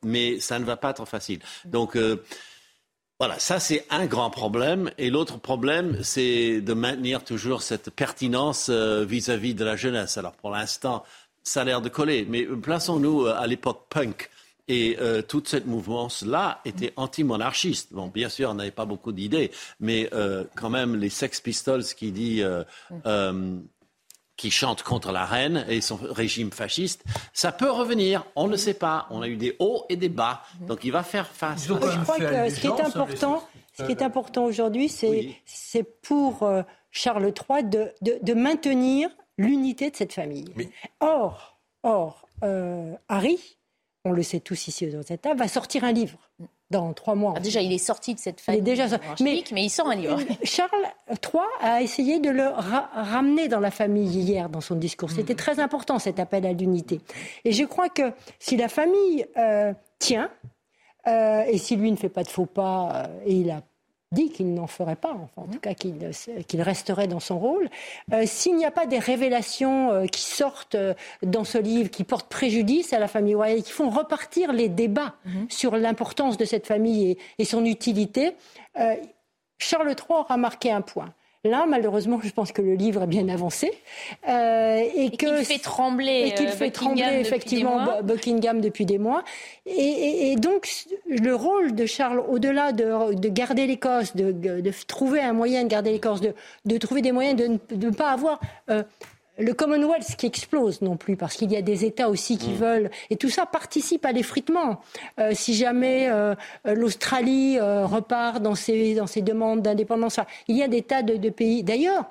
mais ça ne va pas être facile. Donc, Voilà, ça c'est un grand problème. Et l'autre problème, c'est de maintenir toujours cette pertinence euh, vis-à-vis de la jeunesse. Alors pour l'instant, ça a l'air de coller. Mais plaçons-nous euh, à l'époque punk. Et euh, toute cette mouvance-là était anti-monarchiste. Bon, bien sûr, on n'avait pas beaucoup d'idées, mais quand même, les Sex Pistols qui dit qui chante contre la reine et son régime fasciste, ça peut revenir. On ne sait pas. On a eu des hauts et des bas. Donc il va faire face. Je crois que ce qui est important, ce qui est important aujourd'hui, c'est pour euh, Charles III de, de, maintenir l'unité de cette famille. Or, or euh, Harry, on le sait tous ici dans cette table, va sortir un livre dans trois mois. Ah, déjà, il est sorti de cette famille. Il est déjà mais, mais il sort un livre. Charles III a essayé de le ramener dans la famille hier dans son discours. C'était hmm. très important cet appel à l'unité. Et je crois que si la famille euh, tient, euh, et si lui ne fait pas de faux pas, euh, et il a dit qu'il n'en ferait pas, enfin, en tout cas qu'il resterait dans son rôle. Euh, s'il n'y a pas des révélations euh, qui sortent euh, dans ce livre, qui portent préjudice à la famille royale, qui font repartir les débats mhm. sur l'importance de cette famille et son utilité, Charles III aura marqué un point. Là, malheureusement, je pense que le livre est bien avancé euh, et, que qu'il fait trembler, et qu'il fait trembler effectivement Buckingham depuis des mois. Et, donc, le rôle de Charles, au-delà de, garder l'Écosse, de, trouver un moyen de garder l'Écosse, de, trouver des moyens de ne, pas avoir euh, le Commonwealth qui explose non plus, parce qu'il y a des États aussi qui mm. veulent, et tout ça participe à l'effritement. Euh, si jamais euh, l'Australie euh, repart dans ses, dans ses demandes d'indépendance, il y a des tas de, de pays. D'ailleurs,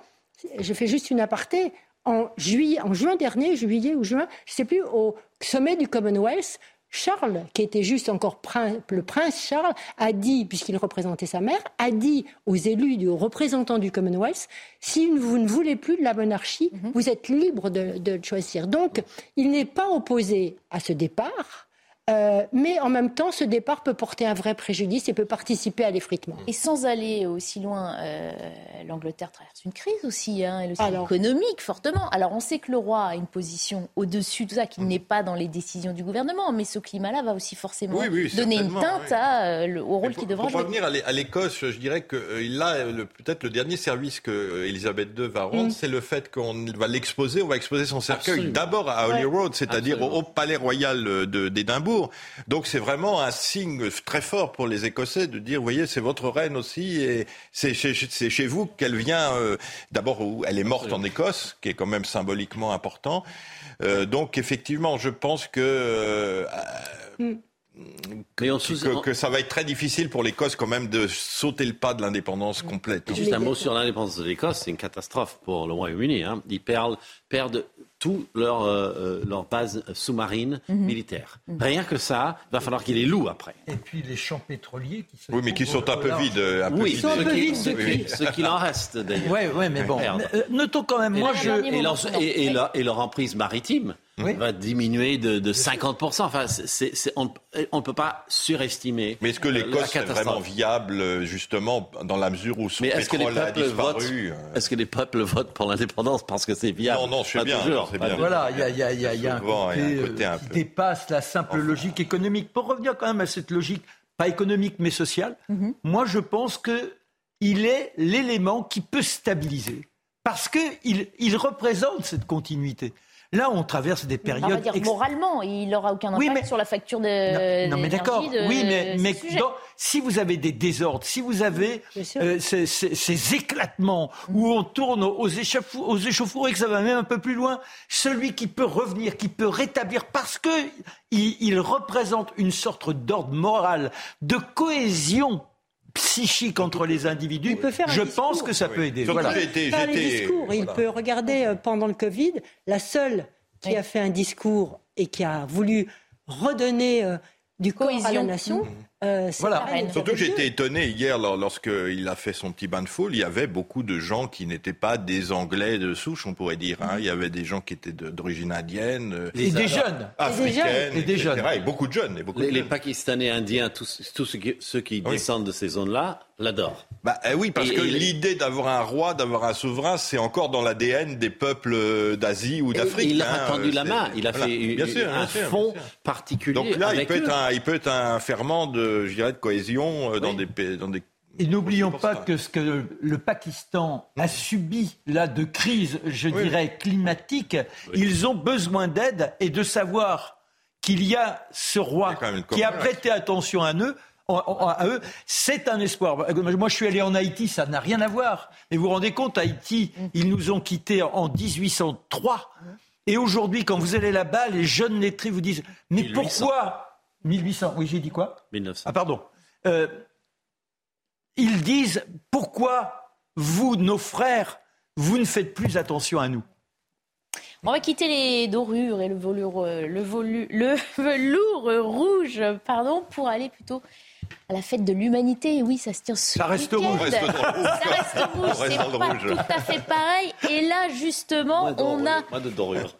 je fais juste une aparté. En, juillet, en juin dernier, juillet ou juin, je ne sais plus, au sommet du Commonwealth, Charles, qui était juste encore le prince Charles, a dit, puisqu'il représentait sa mère, a dit aux élus, aux représentants du Commonwealth, si vous ne voulez plus de la monarchie, mhm. vous êtes libre de, de choisir. Donc, il n'est pas opposé à ce départ. Euh, mais en même temps, ce départ peut porter un vrai préjudice et peut participer à l'effritement. Et sans aller aussi loin, euh, l'Angleterre traverse une crise aussi, hein, économique fortement. Alors on sait que le roi a une position au-dessus de tout ça, qu'il n'est pas dans les décisions du gouvernement, mais ce climat-là va aussi forcément donner une teinte à, au rôle qu'il devra jouer. Pour revenir à l'Écosse, je dirais qu'il a peut-être le dernier service que Elisabeth II va rendre, mm. c'est le fait qu'on va l'exposer, on va exposer son cercueil d'abord à Holyrood, c'est-à-dire au, au, palais royal d'Édimbourg donc c'est vraiment un signe très fort pour les Écossais de dire, vous voyez, c'est votre reine aussi, et c'est chez, vous qu'elle vient. Euh, d'abord, elle est morte en Écosse, qui est quand même symboliquement important. Euh, donc effectivement, je pense que... Euh, mm. Que, que, ça va être très difficile pour l'Écosse quand même de sauter le pas de l'indépendance complète. Juste un mot sur l'indépendance de l'Écosse, c'est une catastrophe pour le Royaume-Uni. Hein. Ils perdent, perdent tout leur, euh, euh, leur base sous-marine mhm. militaire. Mhm. Rien que ça, il va falloir qu'ils les louent après. Et puis les champs pétroliers qui se Oui, mais qui sont un peu vides. Un oui, peu sont un peu vides. Ce qu'il en reste d'ailleurs. Oui, ouais, mais bon. Euh, notons quand même, moi je. Et, leur, et, et leur emprise maritime va diminuer de, de 50%. Enfin, on ne peut pas surestimer. Mais est-ce que l'Écosse est vraiment viable, justement, dans la mesure où son pétrole a disparu Est-ce que les peuples votent pour l'indépendance parce que c'est viable? Non, non, je sais bien. bien. Voilà, il y a, y a, y a, y a un côté, un euh, qui dépasse la simple logique économique. Pour revenir quand même à cette logique, pas économique mais sociale, mhm. moi je pense qu'il est l'élément qui peut stabiliser. Parce qu'il il représente cette continuité. Là, on traverse des périodes. On va dire moralement, il n'aura aucun impact sur la facture de. Non, mais d'accord. Oui, mais, mais si vous avez des désordres, si vous avez euh, ces, éclatements où on tourne aux, aux échauffourées, que ça va même un peu plus loin, celui qui peut revenir, qui peut rétablir, parce que il, représente une sorte d'ordre moral, de cohésion psychique entre les individus, je pense que ça peut aider. Voilà. les discours, il peut regarder euh, pendant le Covid, la seule qui a fait un discours et qui a voulu redonner euh, du cohésion à la nation, mmh. Euh, voilà. Surtout que j'étais étonné hier lorsqu'il a fait son petit bain de foule, il y avait beaucoup de gens qui n'étaient pas des Anglais de souche, on pourrait dire. Hein. Il y avait des gens qui étaient d'origine indienne, euh, et des jeunes, africaines, et des jeunes, et beaucoup de jeunes. beaucoup les, Pakistanais, Indiens, tous, ceux qui, descendent de ces zones-là, l'adorent. Bah eh oui, parce que l'idée d'avoir un roi, d'avoir un souverain, c'est encore dans l'ADN des peuples euh, d'Asie ou d'Afrique. Il a hein, tendu la main, il a fait un fond particulier. Donc là, il peut, être un, il peut être un ferment de de, je dirais, de cohésion dans des dans des et n'oublions pas que ce que le Pakistan a subi là de crise, je dirais, climatique, ils ont besoin d'aide et de savoir qu'il y a ce roi qui a prêté attention à eux. À eux, c'est un espoir. Moi, je suis allé en Haïti, ça n'a rien à voir. Mais vous vous rendez compte, Haïti, ils nous ont quittés en 1803. Et aujourd'hui, quand vous allez là-bas, les jeunes lettrés vous disent Mais pourquoi 1800, oui, j'ai dit quoi 1900. Ah, pardon. Euh, ils disent pourquoi vous, nos frères, vous ne faites plus attention à nous? On va quitter les dorures et le velours, euh, le, le [laughs] velours rouge pardon, pour aller plutôt à la fête de l'humanité. Oui, ça se tient ce [laughs] Ça reste rouge. Ça reste rouge. C'est pas tout à fait pareil. Et là, justement, on n'a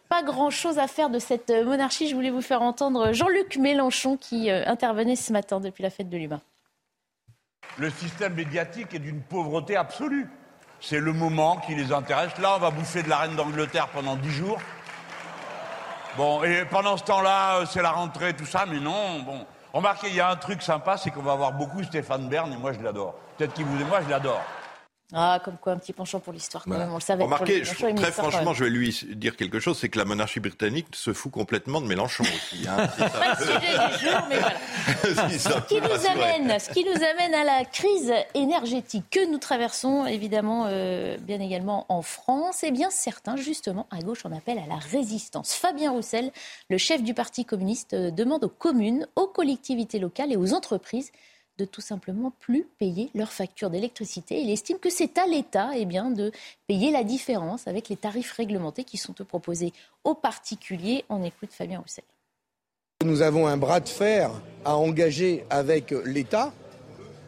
pas grand-chose à faire de cette monarchie. Je voulais vous faire entendre Jean-Luc Mélenchon qui euh, intervenait ce matin depuis la fête de l'humain. Le système médiatique est d'une pauvreté absolue. C'est le moment qui les intéresse. Là, on va bouffer de la reine d'Angleterre pendant dix jours. Bon, et pendant ce temps-là, euh, c'est la rentrée, tout ça, mais non, bon. Remarquez, il y a un truc sympa, c'est qu'on va avoir beaucoup Stéphane Bern, et moi je l'adore. Peut-être qu'il vous et moi, je l'adore. Ah, comme quoi, un petit penchant pour l'histoire, quand même, on le savait. Remarquez, très franchement, je vais lui dire quelque chose, c'est que la monarchie britannique se fout complètement de Mélenchon aussi. Hein, [laughs] Pas le sujet du jour, mais voilà. [laughs] ce, qui nous amène, ce qui nous amène à la crise énergétique que nous traversons, évidemment, euh, bien également en France, et eh bien certains, justement, à gauche, en appellent à la résistance. Fabien Roussel, le chef du Parti communiste, euh, demande aux communes, aux collectivités locales et aux entreprises de tout simplement plus payer leurs factures d'électricité. Il estime que c'est à l'État eh bien, de payer la différence avec les tarifs réglementés qui sont proposés aux particuliers. On écoute Fabien Roussel. Nous avons un bras de fer à engager avec l'État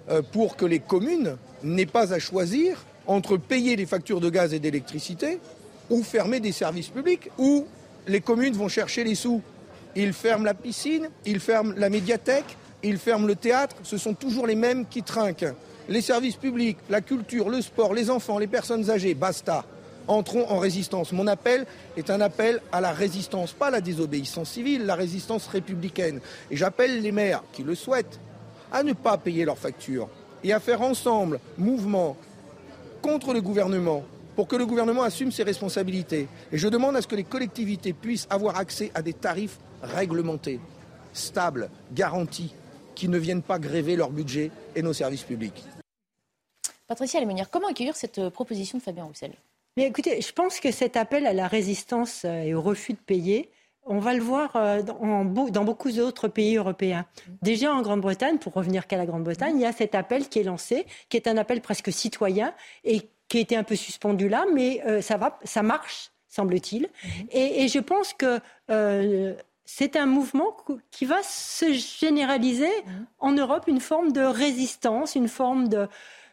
euh, pour que les communes n'aient pas à choisir entre payer les factures de gaz et d'électricité ou fermer des services publics, où les communes vont chercher les sous. Ils ferment la piscine, ils ferment la médiathèque, ils ferment le théâtre, ce sont toujours les mêmes qui trinquent. Les services publics, la culture, le sport, les enfants, les personnes âgées, basta. Entrons en résistance. Mon appel est un appel à la résistance, pas la désobéissance civile, la résistance républicaine. Et j'appelle les maires qui le souhaitent à ne pas payer leurs factures et à faire ensemble mouvement contre le gouvernement pour que le gouvernement assume ses responsabilités. Et je demande à ce que les collectivités puissent avoir accès à des tarifs réglementés, stables, garantis, qui ne viennent pas gréver leur budget et nos services publics. Patricia Lemonnière, comment accueillir cette euh, proposition de Fabien Roussel? Mais écoutez, je pense que cet appel à la résistance euh, et au refus de payer, on va le voir euh, dans beaucoup d'autres pays européens. Déjà en Grande-Bretagne, pour revenir qu'à la Grande-Bretagne, il y a cet appel qui est lancé, qui est un appel presque citoyen et qui a été un peu suspendu là, mais ça, va, ça marche, semble-t-il. Mhm. Et, je pense que c'est un mouvement qui va se généraliser mmh. en Europe, une forme de résistance, une forme de,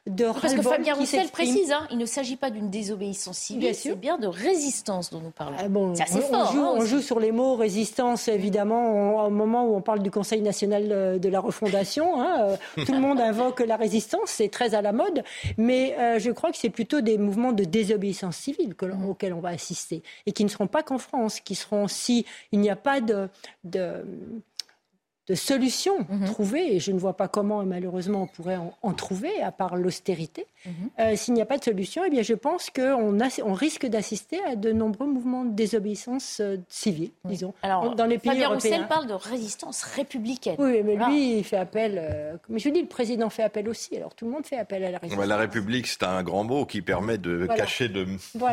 parce que Fabien Roussel précise, hein, il ne s'agit pas d'une désobéissance civile, c'est bien de résistance dont nous parlons. Ah c'est assez on, fort. Hein, on joue, sur les mots résistance, évidemment, au moment où on parle du Conseil national euh, de la refondation. Hein, euh, tout le monde [laughs] invoque la résistance, c'est très à la mode, mais euh, je crois que c'est plutôt des mouvements de désobéissance civile auxquels on va assister et qui ne seront pas qu'en France, qui seront si il n'y a pas de, de de solutions mhm. trouvées, et je ne vois pas comment malheureusement on pourrait en, trouver, à part l'austérité. Mhm. Euh, s'il n'y a pas de solution, eh bien, je pense qu'on on risque d'assister à de nombreux mouvements de désobéissance euh, civile, disons, Alors, dans les pays Fabien Roussel parle de résistance républicaine. Oui, mais lui, il fait appel... Euh, mais je dis, le président fait appel aussi, alors tout le monde fait appel à la résistance. la République, c'est un grand mot qui permet de cacher de,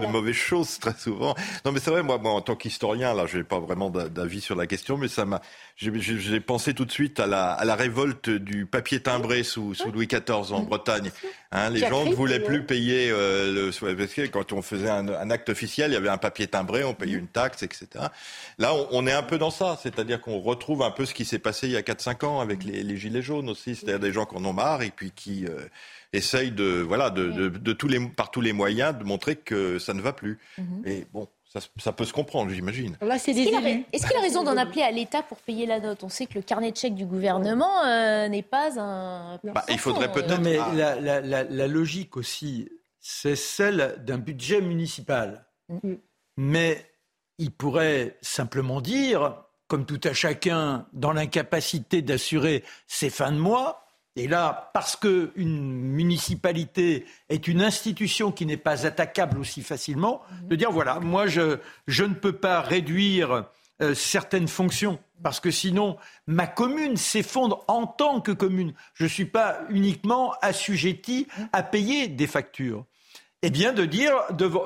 mauvaises choses, très souvent. Non, mais c'est vrai, moi, moi, en tant qu'historien, là, je n'ai pas vraiment d'avis sur la question, mais ça m'a... J'ai pensé tout de suite à la, à la révolte du papier timbré sous, sous Louis XIV en Bretagne. Hein, les gens ne voulaient plus payer euh, le quand on faisait un, un, acte officiel, il y avait un papier timbré, on payait une taxe, etc. Là, on, on est un peu dans ça, c'est-à-dire qu'on retrouve un peu ce qui s'est passé il y a 4-5 ans avec les, les, gilets jaunes aussi, c'est-à-dire des gens qui en ont marre et puis qui euh, essayent de voilà de, de, de, tous les par tous les moyens de montrer que ça ne va plus. Et bon, ça, peut se comprendre, j'imagine. Est-ce qu'il a, raison d'en appeler à l'État pour payer la note? On sait que le carnet de chèques du gouvernement euh, n'est pas un. Bah, il faudrait peut-être. mais la, logique aussi, c'est celle d'un budget municipal. Mm. Mais il pourrait simplement dire comme tout à chacun, dans l'incapacité d'assurer ses fins de mois. Et là, parce qu'une municipalité est une institution qui n'est pas attaquable aussi facilement, de dire voilà, moi je, je ne peux pas réduire euh, certaines fonctions parce que sinon ma commune s'effondre en tant que commune. Je ne suis pas uniquement assujetti à payer des factures eh bien, de dire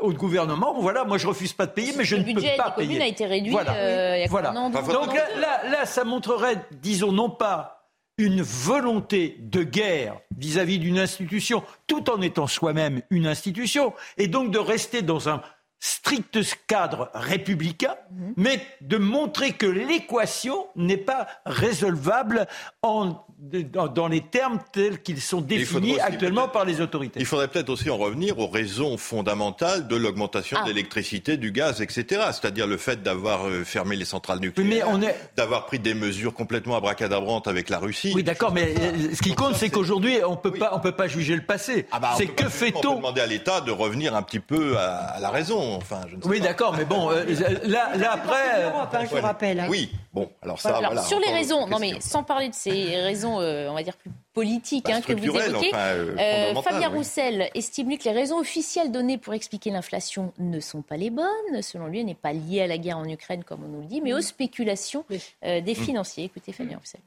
au gouvernement, voilà, moi je refuse pas de payer, mais je ne peux pas payer. Le budget a été réduit voilà. Euh, il y a voilà. Donc là, là, ça montrerait, disons, non pas une volonté de guerre vis-à-vis d'une institution, tout en étant soi-même une institution, et donc de rester dans un strict cadre républicain, mhm. mais de montrer que l'équation n'est pas résolvable en dans, les termes tels qu'ils sont définis actuellement par les autorités. Il faudrait peut-être aussi en revenir aux raisons fondamentales de l'augmentation ah. de l'électricité, du gaz, etc. C'est-à-dire le fait d'avoir euh, fermé les centrales nucléaires, d'avoir pris des mesures complètement abracadabrantes avec la Russie. Oui, d'accord, mais euh, ce qui compte, c'est qu'aujourd'hui, on peut pas, on peut pas juger le passé. Ah bah, c'est que fait-on On peut demander à l'État de revenir un petit peu à, la raison. Enfin, je ne sais oui, d'accord, mais bon, euh, [laughs] là, là après. je rappelle. Hein. Oui, bon, alors ça. Alors, sur les raisons, non mais sans parler de ces raisons euh, on va dire, plus politique hein, que vous évoquez. Euh, euh, Fabien Roussel estime que les raisons officielles données pour expliquer l'inflation ne sont pas les bonnes. Selon lui, elle n'est pas liée à la guerre en Ukraine, comme on nous le dit, mais aux spéculations des mm. financiers. Écoutez Fabien Roussel.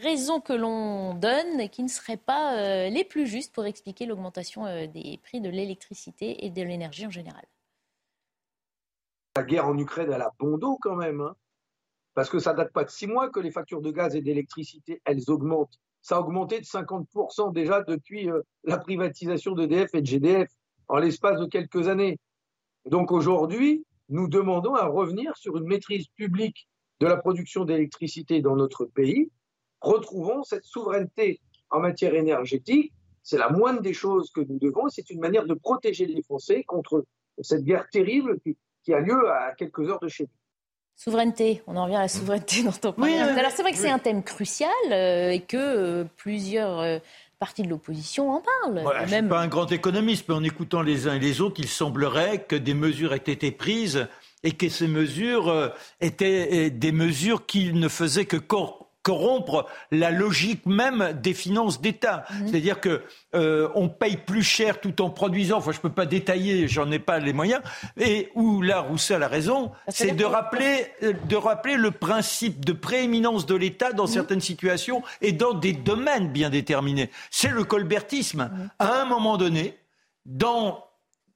Raisons que l'on donne qui ne seraient pas les plus justes pour expliquer l'augmentation des prix de l'électricité et de l'énergie en général la guerre en Ukraine, elle a bon dos quand même. Hein. parce que ça date pas de six mois que les factures de gaz et d'électricité, elles augmentent. Ça a augmenté de 50% déjà depuis euh, la privatisation d'EDF et de GDF en l'espace de quelques années. Donc aujourd'hui, nous demandons à revenir sur une maîtrise publique de la production d'électricité dans notre pays. Retrouvons cette souveraineté en matière énergétique. C'est la moindre des choses que nous devons. C'est une manière de protéger les Français contre cette guerre terrible qui, qui a lieu à quelques heures de chez nous. Souveraineté, on en revient à la souveraineté dans ton oui, Alors c'est vrai que c'est un thème crucial euh, et que euh, plusieurs euh, parties de l'opposition en parlent. je ne suis pas un grand économiste, mais en écoutant les uns et les autres, il semblerait que des mesures aient été prises et que ces mesures étaient des mesures qui ne faisaient que corrompre la logique même des finances d'État. Mhm. C'est-à-dire que euh, on paye plus cher tout en produisant. Enfin, je peux pas détailler, j'en ai pas les moyens. Et où là, Roussel a raison, c'est de rappeler, euh, de rappeler le principe de prééminence de l'État dans mhm. certaines situations et dans des domaines bien déterminés. C'est le colbertisme. Mhm. À un moment donné, dans,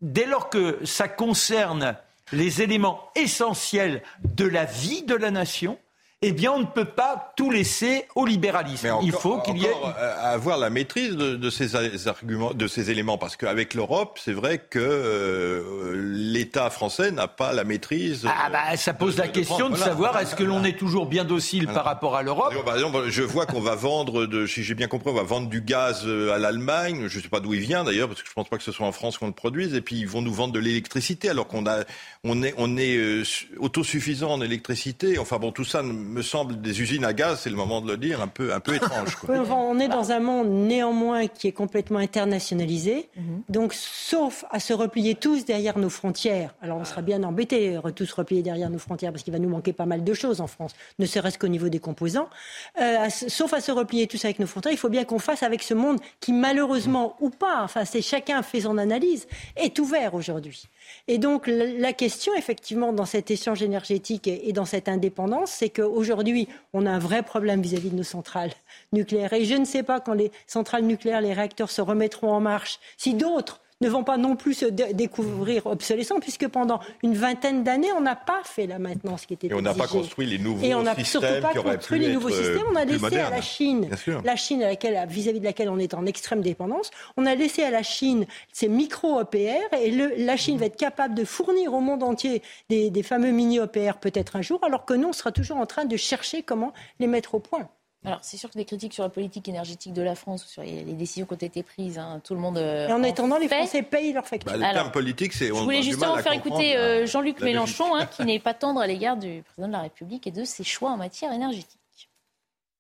dès lors que ça concerne les éléments essentiels de la vie de la nation, eh bien, on ne peut pas tout laisser au libéralisme. Il faut qu'il y ait avoir la maîtrise de, ces arguments, de ces éléments, parce qu'avec l'Europe, c'est vrai que euh, l'État français n'a pas la maîtrise. Ah bah, ça pose la question de, savoir est-ce que l'on est toujours bien docile par rapport à l'Europe. Par exemple, je vois qu'on va vendre, de, si j'ai bien compris, on va vendre du gaz euh, à l'Allemagne. Je ne sais pas d'où il vient d'ailleurs, parce que je ne pense pas que ce soit en France qu'on le produise. Et puis ils vont nous vendre de l'électricité, alors qu'on a, on est, on est euh, autosuffisant en électricité. Enfin bon, tout ça me semble des usines à gaz, c'est le moment de le dire, un peu, un peu étrange. [laughs] on est dans un monde néanmoins qui est complètement internationalisé. Mhm. Donc, sauf à se replier tous derrière nos frontières, alors on sera bien embêtés, tous replier derrière nos frontières, parce qu'il va nous manquer pas mal de choses en France, ne serait-ce qu'au niveau des composants. Euh, sauf à se replier tous avec nos frontières, il faut bien qu'on fasse avec ce monde qui, malheureusement ou pas, enfin, c'est chacun fait son analyse, est ouvert aujourd'hui. Et donc la question, effectivement, dans cet échange énergétique et dans cette indépendance, c'est qu'aujourd'hui, on a un vrai problème vis-à-vis de nos centrales nucléaires. Et je ne sais pas quand les centrales nucléaires, les réacteurs se remettront en marche, si d'autres ne vont pas non plus se découvrir obsolescents, puisque pendant une vingtaine d'années, on n'a pas fait la maintenance qui était Et on n'a pas construit les nouveaux systèmes. Et on n'a surtout pas construit les nouveaux systèmes. On a laissé à la Chine, la Chine vis-à-vis de laquelle on est en extrême dépendance, on a laissé à la Chine ces micro-EPR, et la Chine va être capable de fournir au monde entier des, des fameux mini-EPR peut-être un jour, alors que nous, on sera toujours en train de chercher comment les mettre au point. Alors, c'est sûr que des critiques sur la politique énergétique de la France ou sur les décisions qui ont été prises, hein, tout le monde. Euh, et en, attendant, les Français payent leurs factures. Bah, le terme politique, c'est. Je voulais justement faire écouter euh, Jean-Luc Mélenchon, hein, qui n'est pas tendre à l'égard du président de la République et de ses choix en matière énergétique.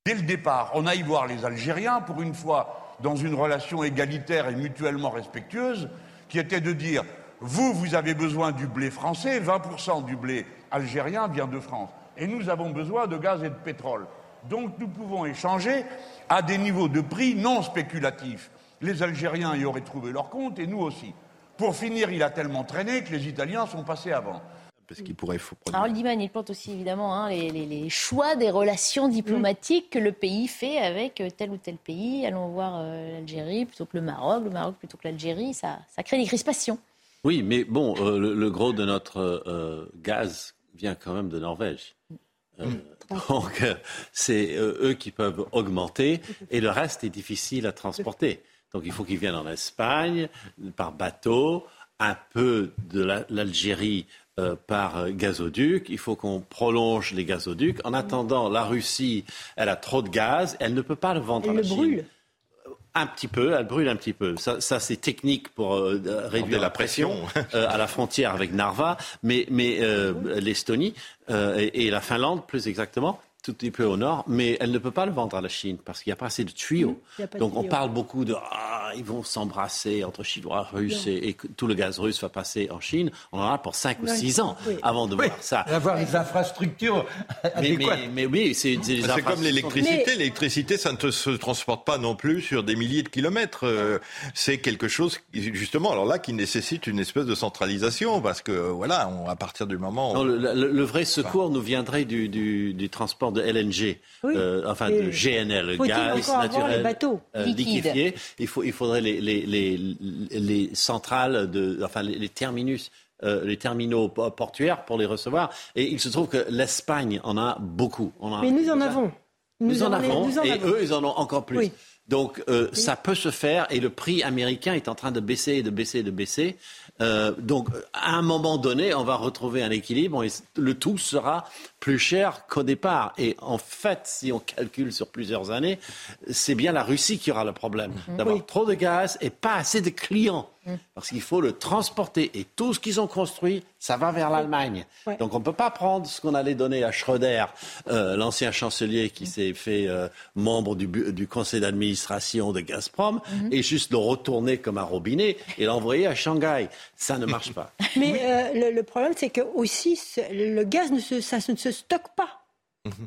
Dès le départ, on aille voir les Algériens, pour une fois, dans une relation égalitaire et mutuellement respectueuse, qui était de dire Vous, vous avez besoin du blé français, 20% du blé algérien vient de France. Et nous avons besoin de gaz et de pétrole. Donc nous pouvons échanger à des niveaux de prix non spéculatifs. Les Algériens y auraient trouvé leur compte et nous aussi. Pour finir, il a tellement traîné que les Italiens sont passés avant. Parce qu'il pourrait faut Alors Liman, il porte aussi évidemment hein, les, choix des relations diplomatiques que le pays fait avec euh, tel ou tel pays. Allons voir euh, l'Algérie plutôt que le Maroc, le Maroc plutôt que l'Algérie. Ça, ça crée des crispations. Oui, mais bon, euh, le, gros de notre gaz vient quand même de Norvège. Mm. [laughs] donc, c'est eux qui peuvent augmenter et le reste est difficile à transporter. Donc, il faut qu'ils viennent en Espagne par bateau, un peu de l'Algérie euh, par gazoduc. Il faut qu'on prolonge les gazoducs. En attendant, la Russie, elle a trop de gaz. Elle ne peut pas le vendre elle à la le brûle. Un petit peu, elle brûle un petit peu. Ça, c'est technique pour euh, réduire la pression, [laughs] euh, à la frontière avec Narva, mais, mais l'Estonie et, la Finlande, plus exactement, tout petit peu au nord, mais elle ne peut pas le vendre à la Chine parce qu'il n'y a pas assez de tuyaux. Donc on parle beaucoup de ah, ils vont s'embrasser entre Chinois, Russes et, tout le gaz russe va passer en Chine. On en a pour 5 ou 6 ans avant de voir ça. Avoir les infrastructures mais, mais, oui, c'est comme l'électricité. L'électricité, ça ne se transporte pas non plus sur des milliers de kilomètres. Euh, c'est quelque chose, justement, alors là, qui nécessite une espèce de centralisation parce que, voilà, on, à partir du moment... le, vrai secours nous viendrait du, du, du transport de LNG, euh, enfin de GNL, gaz naturel bateaux euh, liquéfié. Il, faut, il faudrait les, les, les, les centrales, de, enfin les, terminus euh, les terminaux portuaires pour les recevoir. Et il se trouve que l'Espagne en a beaucoup. On Mais nous en avons. Nous, en, avons, et eux, ils en ont encore plus. Donc ça peut se faire et le prix américain est en train de baisser et de baisser et de baisser. Euh, donc, à un moment donné, on va retrouver un équilibre et le tout sera plus cher qu'au départ. Et en fait, si on calcule sur plusieurs années, c'est bien la Russie qui aura le problème mhm. d'avoir trop de gaz et pas assez de clients. Mhm. Parce qu'il faut le transporter. Et tout ce qu'ils ont construit, ça va vers l'Allemagne. Donc on ne peut pas prendre ce qu'on allait donner à Schröder, euh, l'ancien chancelier qui mhm. s'est fait euh, membre du, du conseil d'administration de Gazprom, et juste le retourner comme un robinet et l'envoyer à Shanghai. Ça ne marche pas. [laughs] Mais euh, le, problème, c'est que aussi, le gaz, ne se, ça ne se stocke pas.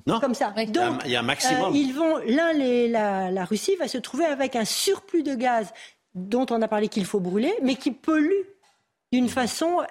Non. Comme ça. Donc, il y a un maximum. Euh, ils vont, l'un, la, la Russie va se trouver avec un surplus de gaz dont on a parlé qu'il faut brûler, mais qui pollue d'une façon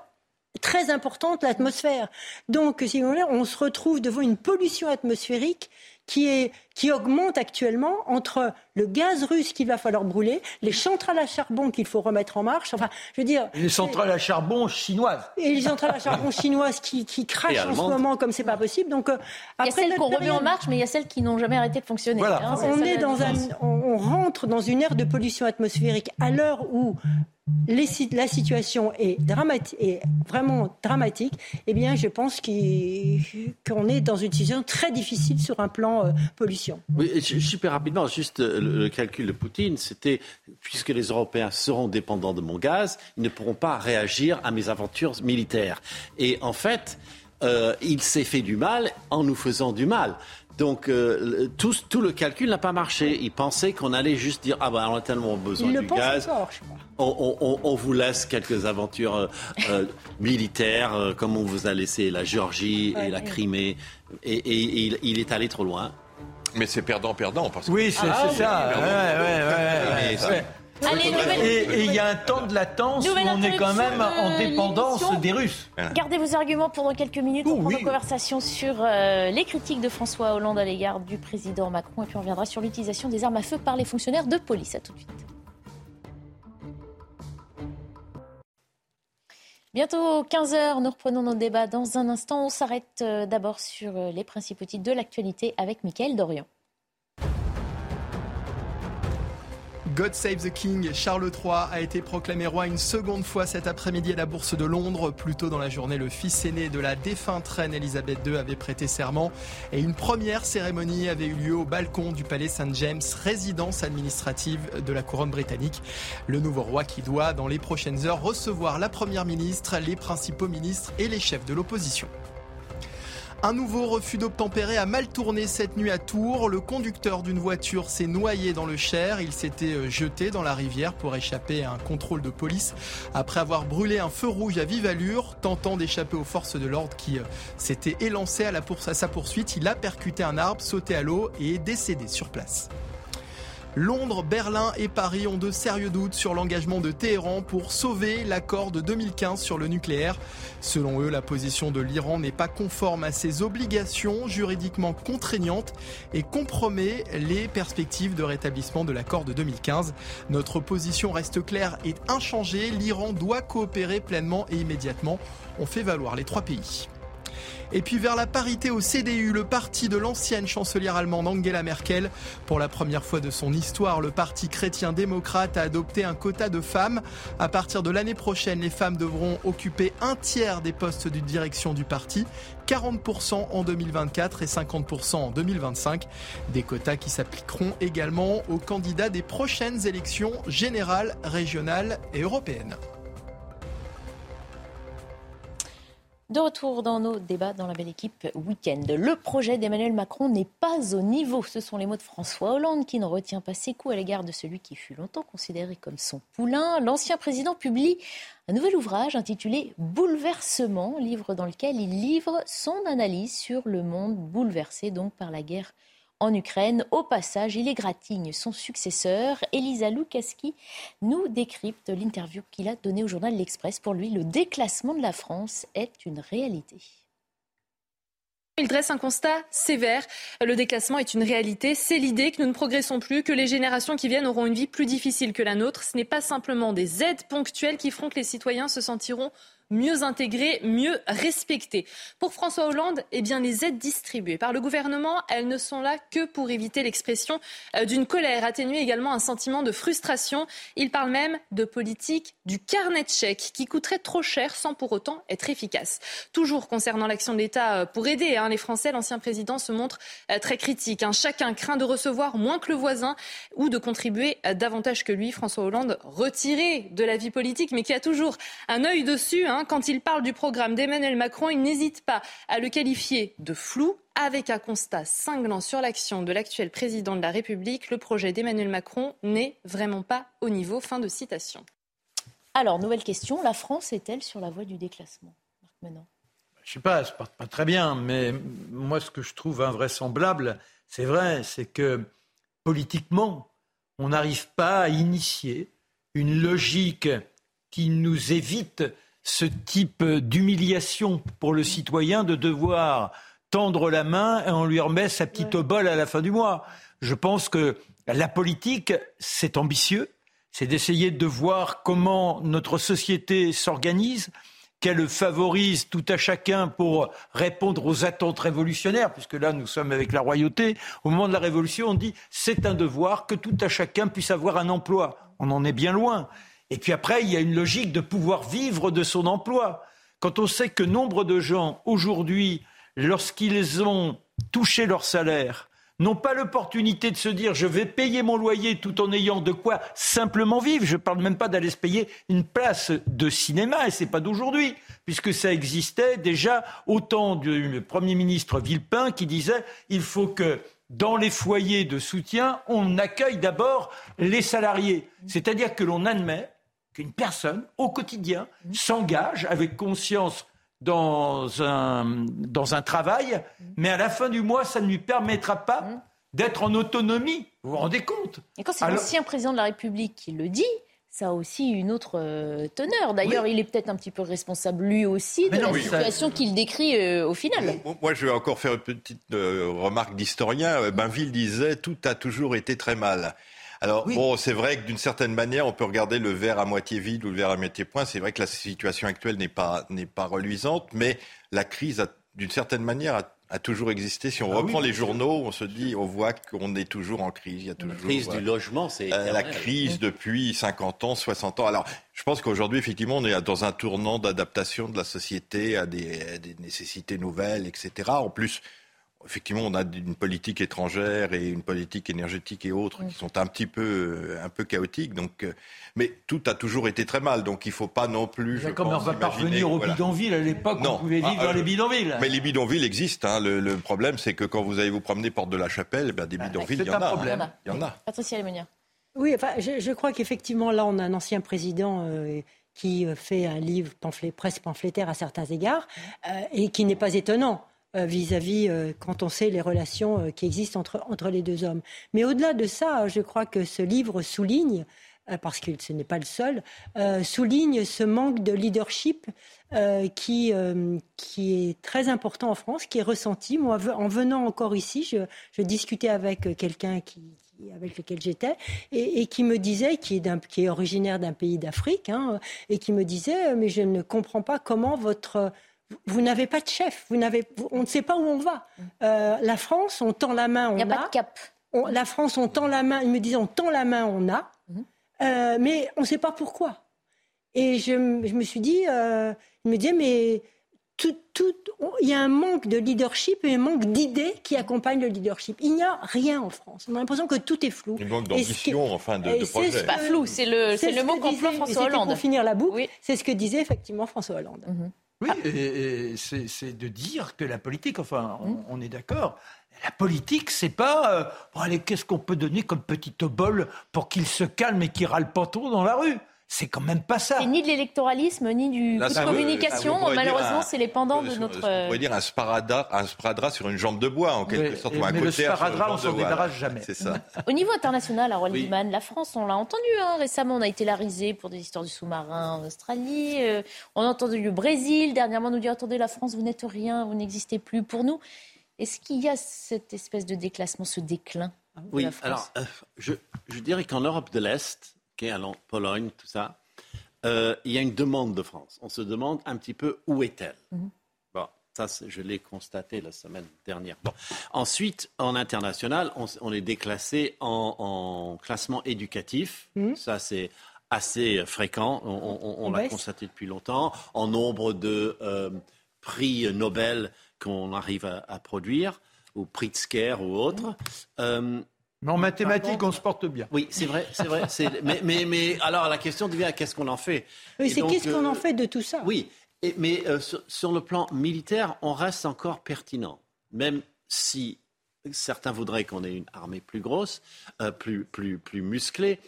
très importante l'atmosphère. Donc, si vous voulez, on se retrouve devant une pollution atmosphérique qui, est, qui augmente actuellement entre le gaz russe qu'il va falloir brûler, les centrales à charbon qu'il faut remettre en marche. Enfin, je veux dire. les centrales à charbon chinoises. Et les centrales à charbon chinoises qui, qui crachent en ce moment comme c'est pas possible. Donc, euh, il y a celles qu'on remet en marche, mais il y a celles qui n'ont jamais arrêté de fonctionner. Hein, on, est dans un, on rentre dans une ère de pollution atmosphérique à l'heure où la situation est, est vraiment dramatique, eh bien, je pense qu'on est dans une situation très difficile sur un plan euh, pollution. Oui, super rapidement, juste euh, le, calcul de Poutine, c'était puisque les Européens seront dépendants de mon gaz, ils ne pourront pas réagir à mes aventures militaires. Et en fait, euh, il s'est fait du mal en nous faisant du mal. Donc euh, tout, tout, le calcul n'a pas marché. Ils pensaient qu'on allait juste dire ah ben on a tellement besoin du gaz. On, vous laisse quelques aventures euh, militaires, comme on vous a laissé la Géorgie et la Crimée, et, il, est allé trop loin. Mais c'est perdant-perdant. Oui, c'est ah, ça. ouais, ouais, ouais, et il y a un temps de latence où on est quand même en dépendance des Russes. Gardez vos arguments pendant quelques minutes. pour prendre une conversation sur euh, les critiques de François Hollande à l'égard du président Macron. Et puis on reviendra sur l'utilisation des armes à feu par les fonctionnaires de police. À tout de suite. Bientôt 15h, nous reprenons nos débats dans un instant. On s'arrête euh, d'abord sur euh, les principaux titres de l'actualité avec Mickaël Dorian. God Save the King, Charles III a été proclamé roi une seconde fois cet après-midi à la Bourse de Londres. Plus tôt dans la journée, le fils aîné de la défunte reine Elisabeth II avait prêté serment et une première cérémonie avait eu lieu au balcon du palais Saint James, résidence administrative de la couronne britannique. Le nouveau roi qui doit, dans les prochaines heures, recevoir la première ministre, les principaux ministres et les chefs de l'opposition. Un nouveau refus d'obtempérer a mal tourné cette nuit à Tours. Le conducteur d'une voiture s'est noyé dans le Cher. Il s'était euh, jeté dans la rivière pour échapper à un contrôle de police après avoir brûlé un feu rouge à vive allure, tentant d'échapper aux forces de l'ordre qui euh, s'étaient élancées à, sa poursuite. Il a percuté un arbre, sauté à l'eau et est décédé sur place. Londres, Berlin et Paris ont de sérieux doutes sur l'engagement de Téhéran pour sauver l'accord de 2015 sur le nucléaire. Selon eux, la position de l'Iran n'est pas conforme à ses obligations juridiquement contraignantes et compromet les perspectives de rétablissement de l'accord de 2015. Notre position reste claire et inchangée. L'Iran doit coopérer pleinement et immédiatement. On fait valoir les trois pays. Et puis vers la parité au CDU, le parti de l'ancienne chancelière allemande Angela Merkel. Pour la première fois de son histoire, le parti chrétien-démocrate a adopté un quota de femmes. À partir de l'année prochaine, les femmes devront occuper un tiers des postes de direction du parti. 40% en 2024 et 50% en 2025. Des quotas qui s'appliqueront également aux candidats des prochaines élections générales, régionales et européennes. De retour dans nos débats dans la belle équipe week-end. Le projet d'Emmanuel Macron n'est pas au niveau. Ce sont les mots de François Hollande qui ne retient pas ses coups à l'égard de celui qui fut longtemps considéré comme son poulain. L'ancien président publie un nouvel ouvrage intitulé Bouleversement, livre dans lequel il livre son analyse sur le monde bouleversé donc par la guerre en Ukraine. Au passage, il égratigne son successeur. Elisa Lukaski nous décrypte l'interview qu'il a donnée au journal L'Express. Pour lui, le déclassement de la France est une réalité. Il dresse un constat sévère. Le déclassement est une réalité. C'est l'idée que nous ne progressons plus, que les générations qui viennent auront une vie plus difficile que la nôtre. Ce n'est pas simplement des aides ponctuelles qui feront que les citoyens se sentiront mieux intégrés, mieux respectés. Pour François Hollande, eh bien, les aides distribuées par le gouvernement, elles ne sont là que pour éviter l'expression euh, d'une colère, atténuer également un sentiment de frustration. Il parle même de politique du carnet de chèques qui coûterait trop cher sans pour autant être efficace. Toujours concernant l'action de l'État euh, pour aider hein, les Français, l'ancien président se montre euh, très critique. Hein. Chacun craint de recevoir moins que le voisin ou de contribuer davantage que lui. François Hollande, retiré de la vie politique, mais qui a toujours un œil dessus. Hein, Hein, quand il parle du programme d'Emmanuel Macron, il n'hésite pas à le qualifier de flou, avec un constat cinglant sur l'action de l'actuel président de la République. Le projet d'Emmanuel Macron n'est vraiment pas au niveau. Fin de citation. Alors, nouvelle question. La France est-elle sur la voie du déclassement? Marc Je ne sais pas, pas, pas très bien, mais moi, ce que je trouve invraisemblable, c'est vrai, c'est que politiquement, on n'arrive pas à initier une logique qui nous évite ce type d'humiliation pour le citoyen de devoir tendre la main et on lui remet sa petite obole à la fin du mois. Je pense que la politique, c'est ambitieux, c'est d'essayer de voir comment notre société s'organise, qu'elle favorise tout à chacun pour répondre aux attentes révolutionnaires, puisque là nous sommes avec la royauté. Au moment de la Révolution, on dit c'est un devoir que tout à chacun puisse avoir un emploi. On en est bien loin. Et puis après, il y a une logique de pouvoir vivre de son emploi. Quand on sait que nombre de gens, aujourd'hui, lorsqu'ils ont touché leur salaire, n'ont pas l'opportunité de se dire je vais payer mon loyer tout en ayant de quoi simplement vivre. Je ne parle même pas d'aller se payer une place de cinéma, et ce n'est pas d'aujourd'hui, puisque ça existait déjà au temps du Premier ministre Villepin qui disait il faut que dans les foyers de soutien, on accueille d'abord les salariés. C'est-à-dire que l'on admet qu'une personne, au quotidien, s'engage avec conscience dans un, dans un travail, mais à la fin du mois, ça ne lui permettra pas d'être en autonomie. Vous vous rendez compte? Et quand c'est l'ancien président de la République qui le dit, ça a aussi une autre euh, teneur. D'ailleurs, il est peut-être un petit peu responsable lui aussi de la situation qu'il décrit euh, au final. Moi, je vais encore faire une petite euh, remarque d'historien. Bainville disait tout a toujours été très mal. Alors bon, c'est vrai que d'une certaine manière, on peut regarder le verre à moitié vide ou le verre à moitié plein. C'est vrai que la situation actuelle n'est pas n'est pas reluisante, mais la crise, d'une certaine manière, a, toujours existé. Si on ah reprend les journaux, on se dit, on voit qu'on est toujours en crise. Il y a toujours la crise du logement, c'est euh, la crise depuis 50 ans, 60 ans. Alors, je pense qu'aujourd'hui, effectivement, on est dans un tournant d'adaptation de la société à des, des nécessités nouvelles, etc. En plus, effectivement, on a une politique étrangère et une politique énergétique et autres qui sont un petit peu, un peu chaotiques. Donc, mais tout a toujours été très mal. Donc, il ne faut pas non plus. comme on va pas revenir aux bidonvilles à l'époque, on pouvait vivre ah, dans les bidonvilles. Mais les bidonvilles existent. Hein. Le, problème, c'est que quand vous allez vous promener porte de la Chapelle, ben, des bah, bidonvilles, il y, en a. Hein. Il y en a. Patricia Lemonnier. Oui, enfin, je, crois qu'effectivement, là, on a un ancien président euh, qui euh, fait un livre pamphlet, presque pamphlétaire à certains égards, euh, et qui n'est pas étonnant vis-à-vis quand on sait les relations qui existent entre, entre les deux hommes. Mais au-delà de ça, je crois que ce livre souligne parce que ce n'est pas le seul, souligne ce manque de leadership qui, qui est très important en France, qui est ressenti. Moi, en venant encore ici, je, je discutais avec quelqu'un qui, avec lequel j'étais, et, qui me disait, qui est, qui est originaire d'un pays d'Afrique, hein, et qui me disait, mais je ne comprends pas comment votre... Vous n'avez pas de chef, vous n'avez, on ne sait pas où on va. Euh, la France, on tend la main, on a. Il n'y a, pas de cap. la France, on tend la main, il me disait, on tend la main, on a, mhm. euh, mais on ne sait pas pourquoi. Et je, je me suis dit, euh, il me disait, mais tout, il y a un manque de leadership et un manque d'idées qui accompagnent le leadership. Il n'y a rien en France. On a l'impression que tout est flou. Il manque d'ambition, enfin, de, de projet. C'est pas flou, c'est le, c'est le mot qu'emploie François Hollande. Pour finir la boucle, c'est ce que disait effectivement François Hollande. Mhm. Oui, et, c'est de dire que la politique, enfin, on, mhm. est d'accord, la politique, c'est pas, euh, bon, allez, qu'est-ce qu'on peut donner comme petit obol pour qu'il se calme et qu'il râle pas trop dans la rue? C'est quand même pas ça. Et ni de l'électoralisme, ni du coup de communication. Malheureusement, c'est les pendants de notre. On pourrait dire un sparadrap, un sparadrap sur une jambe de bois, en quelque sorte, ou un mais côté. Le sparadrap, on s'en débarrasse jamais. C'est ça. [laughs] Au niveau international, Harold oui. la France, on l'a entendu hein, récemment, on a été la risée pour des histoires du sous-marin en Australie. Euh, on a entendu le Brésil dernièrement nous dire attendez, la France, vous n'êtes rien, vous n'existez plus pour nous. Est-ce qu'il y a cette espèce de déclassement, ce déclin Oui, alors euh, je, je dirais qu'en Europe de l'Est, Pologne, tout ça, euh, il y a une demande de France. On se demande un petit peu où est-elle. Mhm. Bon, ça, je l'ai constaté la semaine dernière. Bon. Ensuite, en international, on, est déclassé en, classement éducatif. Mhm. Ça, c'est assez fréquent. On, l'a constaté depuis longtemps. En nombre de euh, prix Nobel qu'on arrive à, produire, ou prix de Pritzker ou autres. Euh, mais en mathématiques, on se porte bien. Oui, c'est vrai, c'est vrai. [laughs] Mais, mais, mais, alors la question devient qu'est-ce qu'on en fait? Oui, c'est qu'est-ce qu'on en euh, fait de tout ça? Oui, mais euh, sur, le plan militaire, on reste encore pertinent, même si certains voudraient qu'on ait une armée plus grosse, euh, plus, plus, plus musclée.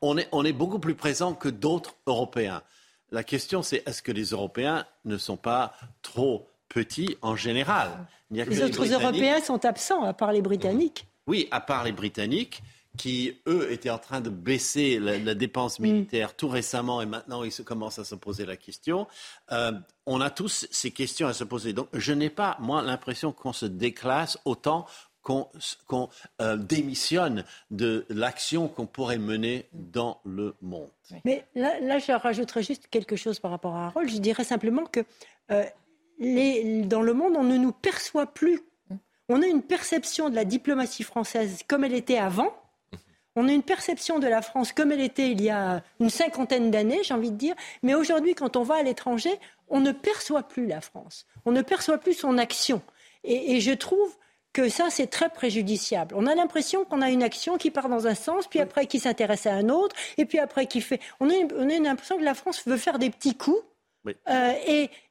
on, est, on est beaucoup plus présent que d'autres Européens. La question, c'est est-ce que les Européens ne sont pas trop petits en général? Les autres Européens sont absents, à part les Britanniques. Oui, à part les Britanniques qui, eux, étaient en train de baisser la, dépense mm. militaire tout récemment et maintenant ils se commencent à se poser la question. Euh, on a tous ces questions à se poser. Donc je n'ai pas, moi, l'impression qu'on se déclasse autant qu'on euh, démissionne de l'action qu'on pourrait mener dans le monde. Mais là, là, je rajouterais juste quelque chose par rapport à Harold. Je dirais simplement que euh, les, dans le monde, on ne nous perçoit plus on a une perception de la diplomatie française comme elle était avant. On a une perception de la France comme elle était il y a une cinquantaine d'années, j'ai envie de dire. Mais aujourd'hui, quand on va à l'étranger, on ne perçoit plus la France. On ne perçoit plus son action. Et, je trouve que ça, c'est très préjudiciable. On a l'impression qu'on a une action qui part dans un sens, puis après qui s'intéresse à un autre, et puis après qui fait. On a, on a l'impression que la France veut faire des petits coups. Euh,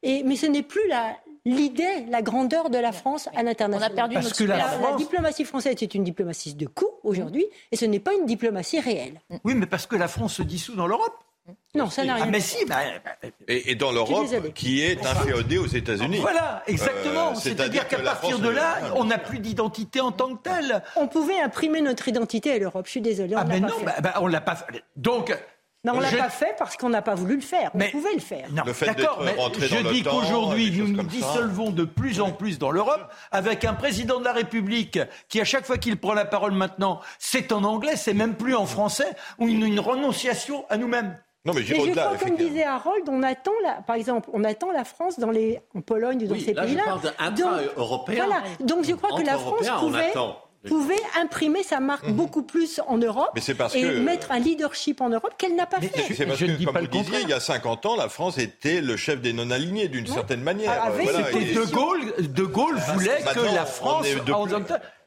et, mais ce n'est plus la, l'idée, la grandeur de la France à l'international. On a perdu Parce que la, diplomatie française est une diplomatie de coup aujourd'hui, et ce n'est pas une diplomatie réelle. Oui, mais parce que la France se dissout dans l'Europe. Non, ça n'a rien. Ah, mais si, bah, et, dans l'Europe, qui est inféodée aux États-Unis. Voilà, exactement. Euh, C'est-à-dire qu'à partir de là, on n'a plus d'identité en tant que telle. On pouvait imprimer notre identité à l'Europe. Je suis désolé. ah, mais non, bah, bah, on l'a pas fait. Donc, non, on ne l'a pas fait parce qu'on n'a pas voulu le faire. On pouvait le faire. d'accord, mais je dis qu'aujourd'hui, nous nous dissolvons de plus en plus dans l'Europe avec un président de la République qui, à chaque fois qu'il prend la parole maintenant, c'est en anglais, c'est même plus en français, ou une, une renonciation à nous-mêmes. Non, mais, je crois, comme disait Harold, on attend, la, par exemple, on attend la France dans les, en Pologne ou dans ces pays-là. Je parle européen Voilà. Donc je crois que la France pouvait. Pouvait imprimer sa marque mhm. beaucoup plus en Europe et mettre un leadership en Europe qu'elle n'a pas fait. C'est parce que, comme vous disiez, il y a 50 ans, la France était le chef des non-alignés d'une certaine manière. Ah, de Gaulle, de Gaulle voulait que la France...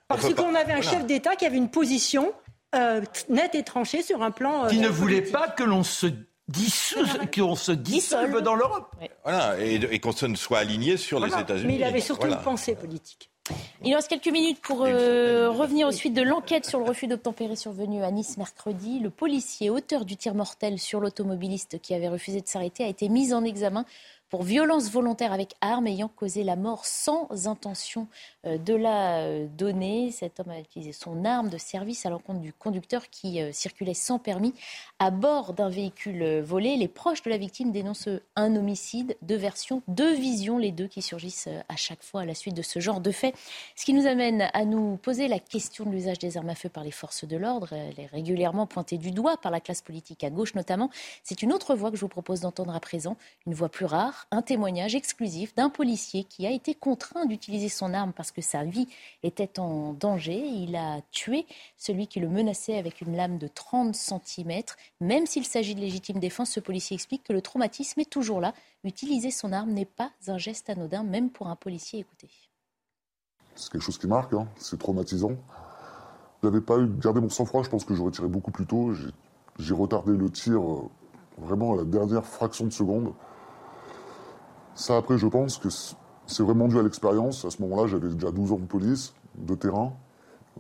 Parce qu'on avait un chef d'État qui avait une position euh, nette et tranchée sur un plan... Euh, qui ne voulait pas que l'on se qu'on se dissolve dans l'Europe. Voilà, et, qu'on se soit aligné sur les États-Unis. Mais il avait surtout une pensée politique. Il reste quelques minutes pour euh, revenir aux suites de l'enquête sur le refus d'obtempérer survenu à Nice mercredi. Le policier auteur du tir mortel sur l'automobiliste qui avait refusé de s'arrêter a été mis en examen pour violence volontaire avec arme ayant causé la mort sans intention de la euh, donner. Cet homme a utilisé son arme de service à l'encontre du conducteur qui euh, circulait sans permis à bord d'un véhicule volé. Les proches de la victime dénoncent un homicide, deux versions, deux visions, les deux qui surgissent à chaque fois à la suite de ce genre de fait. Ce qui nous amène à nous poser la question de l'usage des armes à feu par les forces de l'ordre. Elle est régulièrement pointée du doigt par la classe politique à gauche notamment. C'est une autre voix que je vous propose d'entendre à présent, une voix plus rare un témoignage exclusif d'un policier qui a été contraint d'utiliser son arme parce que sa vie était en danger. Il a tué celui qui le menaçait avec une lame de 30 cm. Même s'il s'agit de légitime défense, ce policier explique que le traumatisme est toujours là. Utiliser son arme n'est pas un geste anodin, même pour un policier. Écoutez. C'est quelque chose qui marque, hein. c'est traumatisant. Je n'avais pas eu gardé mon sang-froid, je pense que j'aurais tiré beaucoup plus tôt. J'ai retardé le tir euh, vraiment à la dernière fraction de seconde. Ça, après, je pense que c'est vraiment dû à l'expérience. À ce moment-là, j'avais déjà 12 ans de police, de terrain,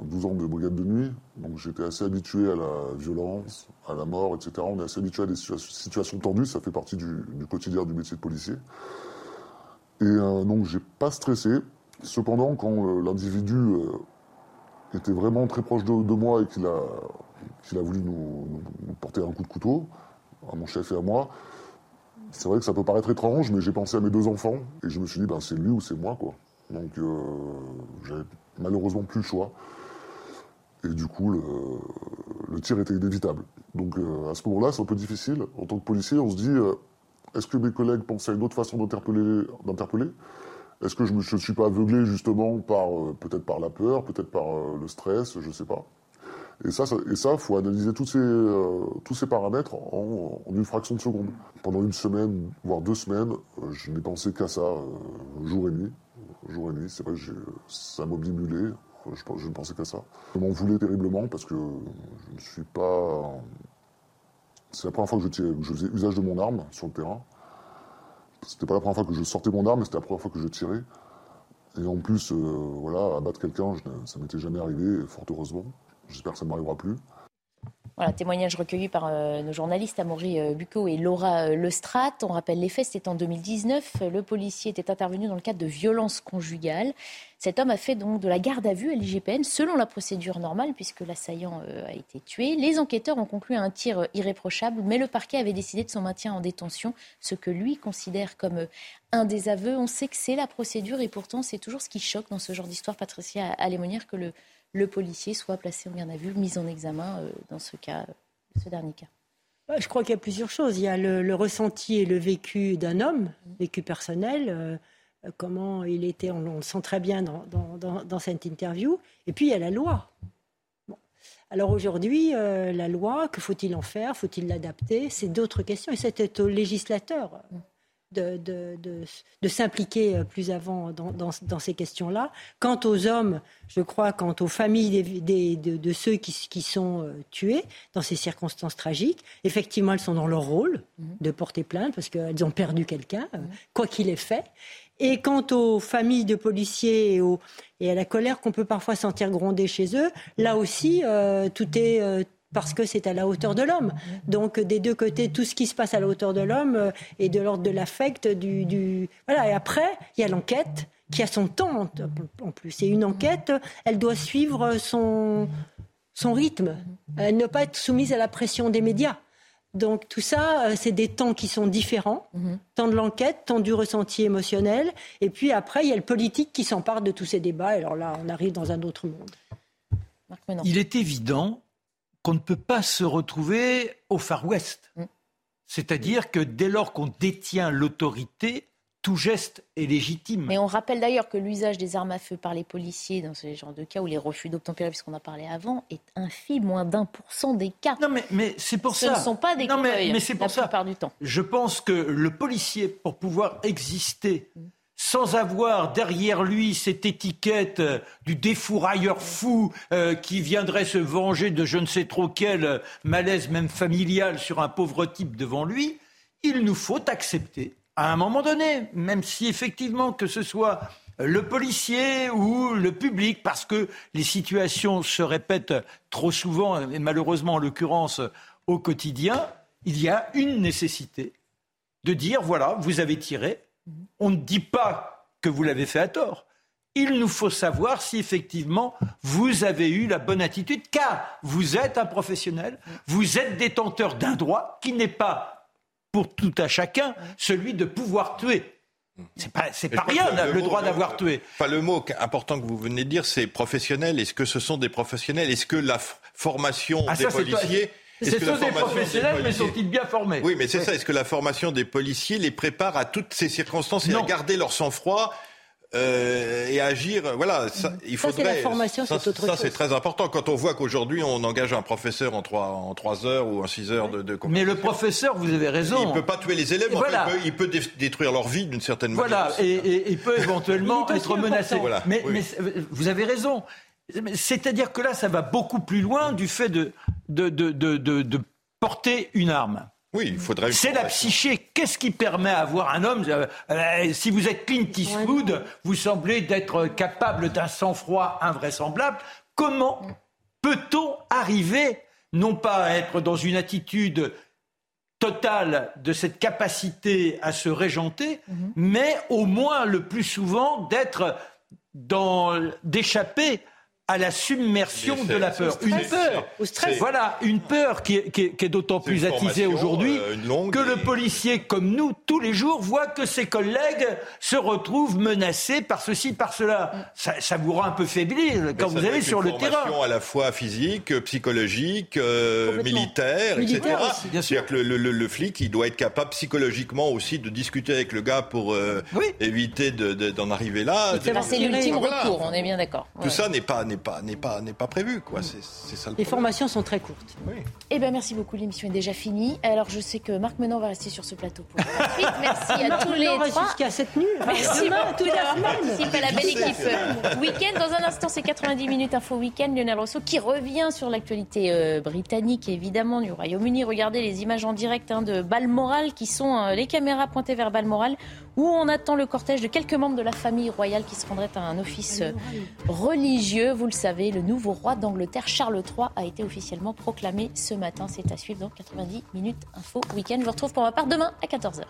12 ans de brigade de nuit. Donc j'étais assez habitué à la violence, à la mort, etc. On est assez habitué à des situations tendues. Ça fait partie du, quotidien du métier de policier. Et euh, donc, j'ai pas stressé. Cependant, quand euh, l'individu euh, était vraiment très proche de, moi et qu'il a, voulu nous, porter un coup de couteau, à mon chef et à moi, c'est vrai que ça peut paraître étrange, mais j'ai pensé à mes deux enfants et je me suis dit, ben, c'est lui ou c'est moi, quoi. Donc, euh, j'avais malheureusement plus le choix. Et du coup, le, tir était inévitable. Donc, euh, à ce moment-là, c'est un peu difficile. En tant que policier, on se dit, euh, est-ce que mes collègues pensaient à une autre façon d'interpeller Est-ce que je ne suis pas aveuglé justement par peut-être par la peur, peut-être par le stress, je ne sais pas. Et ça, ça, faut analyser tous ces, euh, paramètres en, une fraction de seconde. Pendant une semaine, voire deux semaines, euh, je n'ai pensé qu'à ça, euh, jour et nuit. Jour et nuit, c'est vrai ça m'obstinulait. Je, je ne pensais qu'à ça. Je m'en voulais terriblement parce que je ne suis pas. C'est la première fois que je, je, faisais usage de mon arme sur le terrain. C'était pas la première fois que je sortais mon arme, mais c'était la première fois que je tirais. Et en plus, voilà, abattre quelqu'un, ça m'était jamais arrivé, fort heureusement. J'espère que ça ne m'arrivera plus. Voilà, témoignage recueilli par euh, nos journalistes Amaury euh, Bucco et Laura euh, Lestrat. On rappelle les faits, c'était en 2019. Le policier était intervenu dans le cadre de violences conjugales. Cet homme a fait donc de la garde à vue à l'IGPN selon la procédure normale puisque l'assaillant a été tué. Les enquêteurs ont conclu à un tir irréprochable, mais le parquet avait décidé de son maintien en détention, ce que lui considère comme un désaveu. On sait que c'est la procédure et pourtant c'est toujours ce qui choque dans ce genre d'histoire, Patricia Alémonière, que le le policier soit placé en garde à vue, mis en examen euh, dans ce cas, ce dernier cas Je crois qu'il y a plusieurs choses. Il y a le, ressenti et le vécu d'un homme, vécu personnel, euh, comment il était, on, le sent très bien dans, cette interview. Et puis il y a la loi. Alors aujourd'hui, euh, la loi, que faut-il en faire? Faut-il l'adapter? C'est d'autres questions. Et c'était au législateur de, de, s'impliquer euh, plus avant dans, ces questions-là. Quant aux hommes, je crois, quant aux familles des, de, ceux qui, qui, sont euh, tués dans ces circonstances tragiques, effectivement, elles sont dans leur rôle mhm. de porter plainte parce qu'elles ont perdu quelqu'un, euh, mhm. quoi qu'il ait fait. Et quant aux familles de policiers et, et à la colère qu'on peut parfois sentir gronder chez eux, là aussi, tout est parce que c'est à la hauteur de l'homme. Donc des deux côtés, tout ce qui se passe à la hauteur de l'homme euh, est de l'ordre de l'affect, du, voilà. Et après, il y a l'enquête qui a son temps en plus. Et une enquête, elle doit suivre son son rythme, elle ne pas être soumise à la pression des médias. Donc tout ça, euh, c'est des temps qui sont différents, temps de l'enquête, temps du ressenti émotionnel, et puis après, il y a le politique qui s'empare de tous ces débats, et alors là, on arrive dans un autre monde. Il est évident qu'on ne peut pas se retrouver au Far West. Mm. C'est-à-dire que dès lors qu'on détient l'autorité, tout geste est légitime. Mais on rappelle d'ailleurs que l'usage des armes à feu par les policiers dans ce genre de cas, où les refus d'obtempérer, puisqu'on a parlé avant, est infime, moins d'un pour cent des cas. Non, mais, mais c'est pour ce ça. Ce ne sont pas des non, mais, mais c'est pour la ça. plupart du temps. Je pense que le policier, pour pouvoir exister, sans avoir derrière lui cette étiquette euh, du défourailleur fou euh, qui viendrait se venger de je ne sais trop quel euh, malaise, même familial, sur un pauvre type devant lui, il nous faut accepter à un moment donné, même si effectivement que ce soit le policier ou le public, parce que les situations se répètent trop souvent, et malheureusement en l'occurrence au quotidien, il y a une nécessité de dire, voilà, vous avez tiré, on ne dit pas que vous l'avez fait à tort. Il nous faut savoir si effectivement vous avez eu la bonne attitude, car vous êtes un professionnel, vous êtes détenteur d'un droit qui n'est pas pour tout à chacun celui de pouvoir tuer. C'est pas, c'est pas rien, le, le droit d'avoir tué. Enfin, le mot important que vous venez de dire, c'est professionnel. Est-ce que ce sont des professionnels? Est-ce que la formation ah, des ça, policiers ce sont des professionnels, des mais sont-ils bien formés Oui, mais c'est ça. Est-ce que la formation des policiers les prépare à toutes ces circonstances et non. à garder leur sang-froid euh, et agir. Voilà, ça, il ça, faudrait. La formation, ça, c'est autre ça, c'est très important. Quand on voit qu'aujourd'hui, on engage un professeur en trois, en trois heures ou en six heures de, de Mais le professeur, vous avez raison. Il peut pas tuer les élèves, voilà. il, peut, il, peut, détruire leur vie d'une certaine voilà. manière. Voilà, et, et, il peut [laughs] éventuellement il être menacé. Voilà. Mais, oui. mais, vous avez raison. C'est-à-dire que là, ça va beaucoup plus loin du fait de, de, de, de, de porter une arme. Oui, il faudrait. C'est la psyché. Qu'est-ce qui permet à avoir un homme euh, euh, Si vous êtes Clint Eastwood, vous semblez d'être capable d'un sang-froid invraisemblable. Comment peut-on arriver, non pas à être dans une attitude totale de cette capacité à se régenter, mm -hmm. mais au moins le plus souvent d'être dans d'échapper à la submersion de la peur. Une peur, au stress. voilà, une peur qui est, qui est, qui est d'autant plus attisée aujourd'hui euh, que le policier, comme nous, tous les jours, voit que ses collègues se retrouvent menacés par ceci, par cela. Ça, ça vous rend un peu fébrile quand vous allez sur le terrain. à la fois physique, psychologique, euh, militaire, militaire etc. C'est-à-dire que le, le, le, flic, il doit être capable psychologiquement aussi de discuter avec le gars pour euh, oui. éviter d'en de, de, arriver là. C'est l'ultime recours, on est bien d'accord. Tout ouais. ça n'est pas pas n'est pas n'est pas prévu quoi. C'est ça le les formations sont très courtes. Oui. eh ben merci beaucoup. L'émission est déjà finie. Alors je sais que Marc Menon va rester sur ce plateau pour la suite. [laughs] Merci à tous les trois. jusqu'à cette nuit merci beaucoup d'avoir participé à la belle équipe. Week-end dans un instant c'est 90 minutes info week-end. Lionel Rousseau qui revient sur l'actualité euh, britannique évidemment du Royaume-Uni. Regardez les images en direct hein, de Balmoral qui sont euh, les caméras pointées vers Balmoral où on attend le cortège de quelques membres de la famille royale qui se rendraient à un office euh, religieux vous le savez le nouveau roi d'Angleterre, Charles III, a été officiellement proclamé ce matin. C'est à suivre dans 90 minutes info week-end. Je vous retrouve pour ma part demain à 14h.